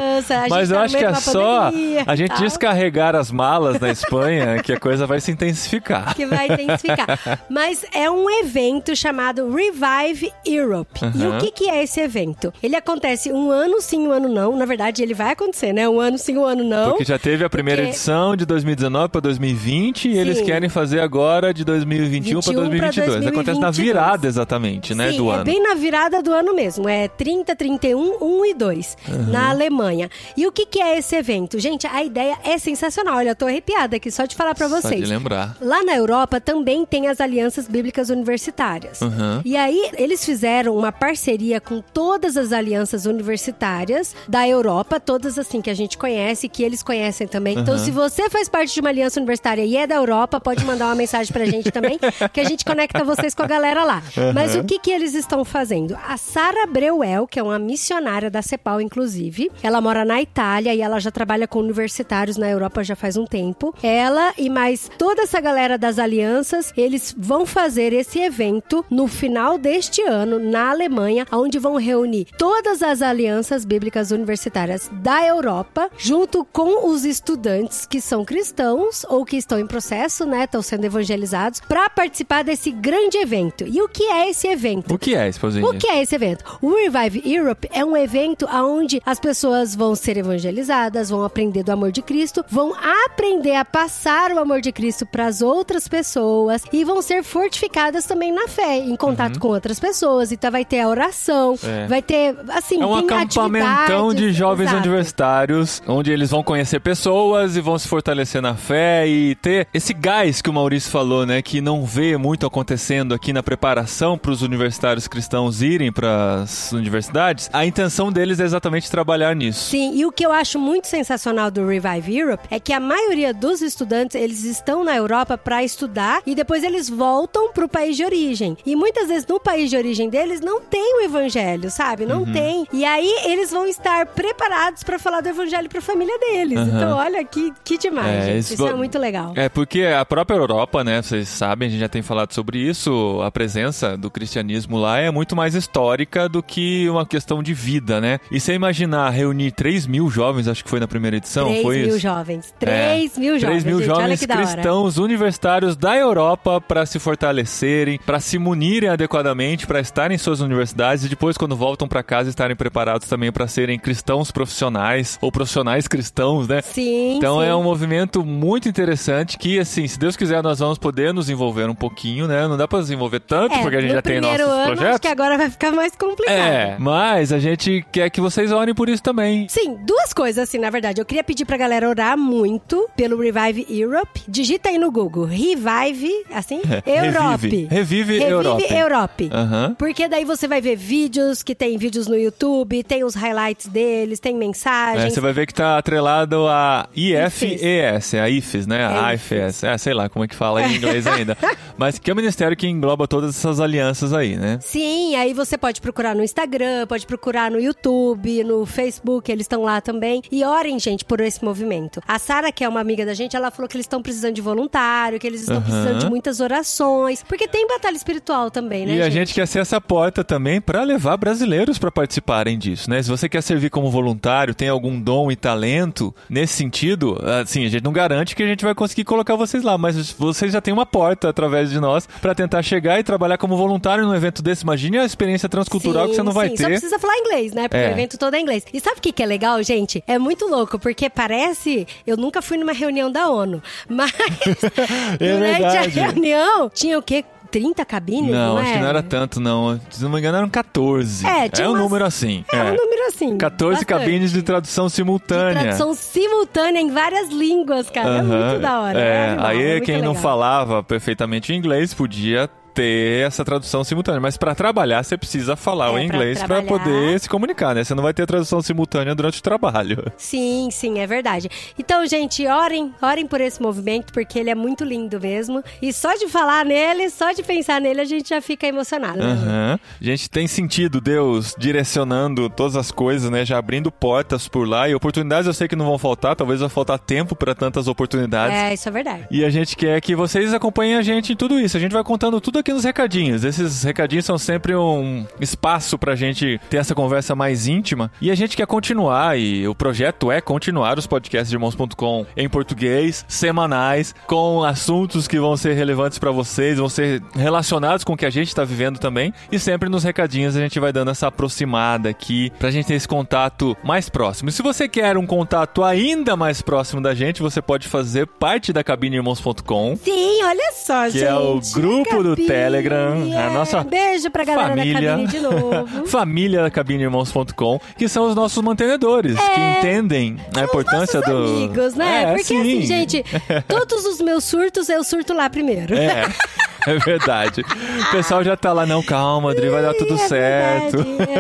B: mas
C: tá
B: eu acho que é só a
C: e
B: gente descarregar as malas na Espanha que a coisa vai se intensificar.
C: que vai intensificar. Mas é um evento chamado Revive Europe. E
B: Aham.
C: o que, que é esse evento? Ele acontece um ano sim, um ano não. Na verdade, ele vai acontecer, né? Um ano sim, um ano não.
B: Porque já teve a primeira
C: Porque-
B: edição de 2019 para 2020 e eles
C: Sim.
B: querem fazer agora de 2021 para
C: 21 pra
B: 2022. Acontece na
C: 2022.
B: Virada exatamente, né,
C: Sim,
B: do
C: é
B: ano.
C: bem na virada do ano mesmo. É 30, 31, 1 e 2, na Alemanha. E o que, que é esse evento? Gente, a ideia é sensacional. Olha, eu tô arrepiada aqui só de falar pra
B: Só
C: vocês.
B: de lembrar.
C: Lá na Europa também tem as alianças bíblicas universitárias.
B: Uhum.
C: E aí eles fizeram uma parceria com todas as alianças universitárias da Europa, todas assim que a gente conhece, que eles conhecem também. Então, se você faz parte de uma aliança universitária e é da Europa, pode mandar uma mensagem pra gente também, que a gente conecta vocês com a galera lá. Mas o que que eles estão fazendo? A Sara Breuel, que é uma missionária da CEPAL, inclusive, ela mora na Itália e ela já trabalha com universitários na Europa já faz um tempo. Ela e mais toda essa galera das alianças, eles vão fazer esse evento no final deste ano na Alemanha, onde vão reunir todas as alianças bíblicas universitárias da Europa, junto com os estudantes que são cristãos ou que estão em processo, né, estão sendo evangelizados, para participar desse grande evento. E o que é esse evento?
B: O que é, esposinha?
C: O que é esse evento? O Revive Europe é um evento onde as pessoas vão ser evangelizadas, vão aprender do amor de Cristo, vão aprender a passar o amor de Cristo para as outras pessoas e vão ser fortificadas também na fé, em contato com outras pessoas. Então vai ter a oração,
B: Uhum. É.
C: vai ter, assim,
B: É um acampamentão de jovens
C: exato.
B: universitários, onde eles vão conhecer pessoas e vão se fortalecer na fé e ter esse gás que o Maurício falou, né? Que não vê muito acontecendo aqui na preparação para os universitários cristãos irem para as universidades. A intenção deles é exatamente trabalhar nisso.
C: Sim, e o que eu acho muito sensacional do Revive Europe é que a maioria dos estudantes, eles estão na Europa para estudar e depois eles voltam pro país de origem. E muitas vezes no país de origem deles não tem o evangelho, sabe? Não
B: Uhum.
C: tem. E aí eles vão estar preparados para falar do evangelho para a família deles.
B: Aham.
C: Então, olha que, que demais,
B: É, isso
C: Isso é muito legal.
B: É porque a própria Europa, né? Vocês sabem, a gente já tem falado sobre isso. A presença do cristianismo lá é muito mais histórica do que uma questão de vida, né? E você imaginar reunir 3 mil jovens, acho que foi na primeira edição,
C: 3
B: foi
C: mil
B: isso?
C: jovens. 3 mil jovens.
B: 3 mil
C: gente,
B: jovens cristãos universitários da Europa para se fortalecerem, para se munirem adequadamente, para estarem em suas universidades e depois, quando voltam para casa, estarem preparados também para serem cristãos profissionais ou profissionais cristãos, né?
C: Sim,
B: Então
C: sim.
B: é um movimento muito interessante que, assim, se Deus quiser, nós vamos poder nos envolver um pouquinho, né? Não dá pra desenvolver tanto,
C: É,
B: porque a gente já tem nossos
C: ano,
B: projetos.
C: acho que agora vai ficar mais complicado.
B: É, mas a gente quer que vocês orem por isso também.
C: Sim, duas coisas assim, na verdade. Eu queria pedir pra galera orar muito pelo Revive Europe. Digita aí no Google, Revive, assim, Europe.
B: Revive Europe.
C: Revive Europe.
B: Aham.
C: Porque daí você vai ver vídeos, que tem vídeos no YouTube, tem os highlights deles, tem
B: É,
C: mensagens.
B: você vai ver que tá atrelado a IFES, é a IFES, né?
C: É
B: a
C: IFES.
B: IFES. É, sei lá como é que fala em inglês ainda. Mas que é o ministério que engloba todas essas alianças aí, né?
C: Sim, aí você pode procurar no Instagram, pode procurar no YouTube, no Facebook, eles estão lá também. E orem, gente, por esse movimento. A Sara, que é uma amiga da gente, ela falou que eles estão precisando de voluntário, que eles estão
B: Aham.
C: precisando de muitas orações, porque tem batalha espiritual também, né,
B: E a gente quer ser essa porta também para levar brasileiros para participarem disso, né? Se você quer servir como voluntário, tem algum dom e talento nesse sentido, assim, a gente não garante que a gente vai conseguir colocar vocês lá, mas vocês já têm uma porta através de nós para tentar chegar trabalhar como voluntário num evento desse. Imagine a experiência transcultural que você não vai
C: sim.
B: ter.
C: Só precisa falar inglês, né? Porque
B: É.
C: o evento todo é inglês. E sabe o que, que é legal, gente? É muito louco, porque parece. Eu nunca fui numa reunião da ONU, mas
B: É
C: durante
B: verdade.
C: a reunião tinha o quê? 30 cabines?
B: Não,
C: Não,
B: acho
C: é?
B: que não era tanto, não. Se não me engano, eram 14.
C: É, tinha
B: um
C: umas-
B: número assim.
C: É, um número assim.
B: 14
C: bastante.
B: cabines de tradução simultânea.
C: Tradução simultânea em várias línguas, cara. É
B: Aham.
C: muito da hora.
B: É,
C: animal,
B: aí
C: é
B: quem não
C: legal.
B: falava perfeitamente inglês podia ter essa tradução simultânea. Mas para trabalhar, você precisa falar
C: É,
B: o inglês para poder se comunicar, né? Você não vai ter tradução simultânea durante o trabalho.
C: Sim, sim, é verdade. Então, gente, orem, orem por esse movimento, porque ele é muito lindo mesmo. E só de falar nele, só de pensar nele, a gente já fica emocionado. né?
B: A gente tem sentido Deus direcionando todas as coisas, né? Já abrindo portas por lá. E oportunidades eu sei que não vão faltar, talvez vai faltar tempo para tantas oportunidades.
C: É, isso é verdade.
B: E a gente quer que vocês acompanhem a gente em tudo isso. A gente vai contando tudo aqui nos recadinhos. Esses recadinhos são sempre um espaço pra gente ter essa conversa mais íntima. E a gente quer continuar, e o projeto é continuar os podcasts de irmãos.com em português, semanais, com assuntos que vão ser relevantes pra vocês, vão ser relacionados com o que a gente tá vivendo também. E sempre nos recadinhos a gente vai dando essa aproximada aqui pra gente ter esse contato mais próximo. E se você quer um contato ainda mais próximo da gente, você pode fazer parte da cabineirmãos.com.
C: Sim, olha só,
B: Que
C: gente.
B: é o grupo do
C: Cabine,
B: Telegram, a
C: é.
B: nossa
C: Beijo pra galera
B: família.
C: da cabine de novo.
B: Família da cabineirmãos.com, que são os nossos mantenedores, que entendem a importância
C: É.
B: Do.
C: amigos, né?
B: É,
C: Porque
B: sim.
C: assim, gente, todos os meus surtos eu surto lá primeiro.
B: É. É verdade. O pessoal já tá lá, não, calma, Adri, vai dar tudo
C: É
B: certo.
C: verdade,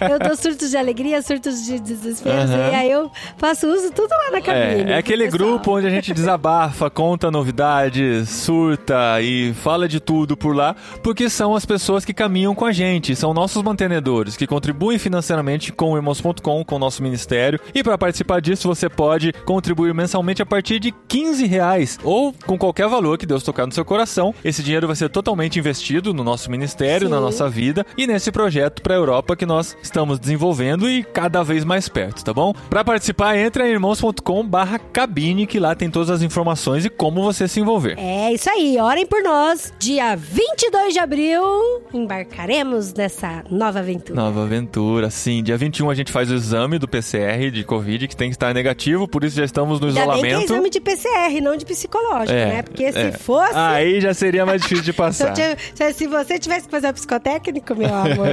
C: é. Eu dou surtos de alegria, surtos de desespero,
B: Aham.
C: e aí eu faço uso tudo lá na cabine.
B: É, é aquele
C: pessoal.
B: grupo onde a gente desabafa, conta novidades, surta e fala de tudo por lá, porque são as pessoas que caminham com a gente, são nossos mantenedores, que contribuem financeiramente com o irmãos.com, com o nosso ministério. E para participar disso, você pode contribuir mensalmente a partir de 15 reais ou com qualquer valor que Deus tocar no seu coração. Esse dinheiro vai ser totalmente investido no nosso ministério,
C: Sim.
B: na nossa vida e nesse projeto para a Europa que nós estamos desenvolvendo e cada vez mais perto, tá bom? Para participar, entre em irmãos.com/cabine que lá tem todas as informações e como você se envolver.
C: É isso aí, orem por nós. Dia 22 de abril, embarcaremos nessa nova aventura.
B: Nova aventura, sim. Dia 21 a gente faz o exame do PCR de Covid, que tem que estar negativo, por isso já estamos no
C: Ainda bem que é
B: isolamento.
C: exame de PCR, não de psicológico, né? Porque se
B: é.
C: fosse.
B: Aí já seria mais difícil de
C: se, eu
B: passar.
C: se- se você tivesse que fazer o psicotécnico, meu amor.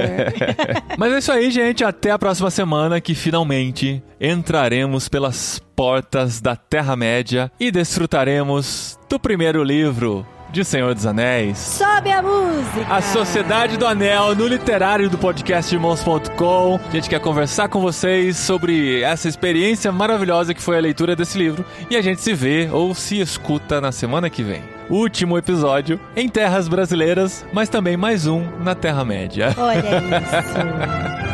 B: Mas é isso aí, gente. Até a próxima semana que finalmente entraremos pelas portas da Terra-média e desfrutaremos do primeiro livro de Senhor dos Anéis.
C: Sobe a música!
B: A Sociedade do Anel no literário do podcast Irmãos.com. A gente quer conversar com vocês sobre essa experiência maravilhosa que foi a leitura desse livro. E a gente se vê ou se escuta na semana que vem. Último episódio em terras brasileiras, mas também mais um na Terra-média.
C: Olha isso.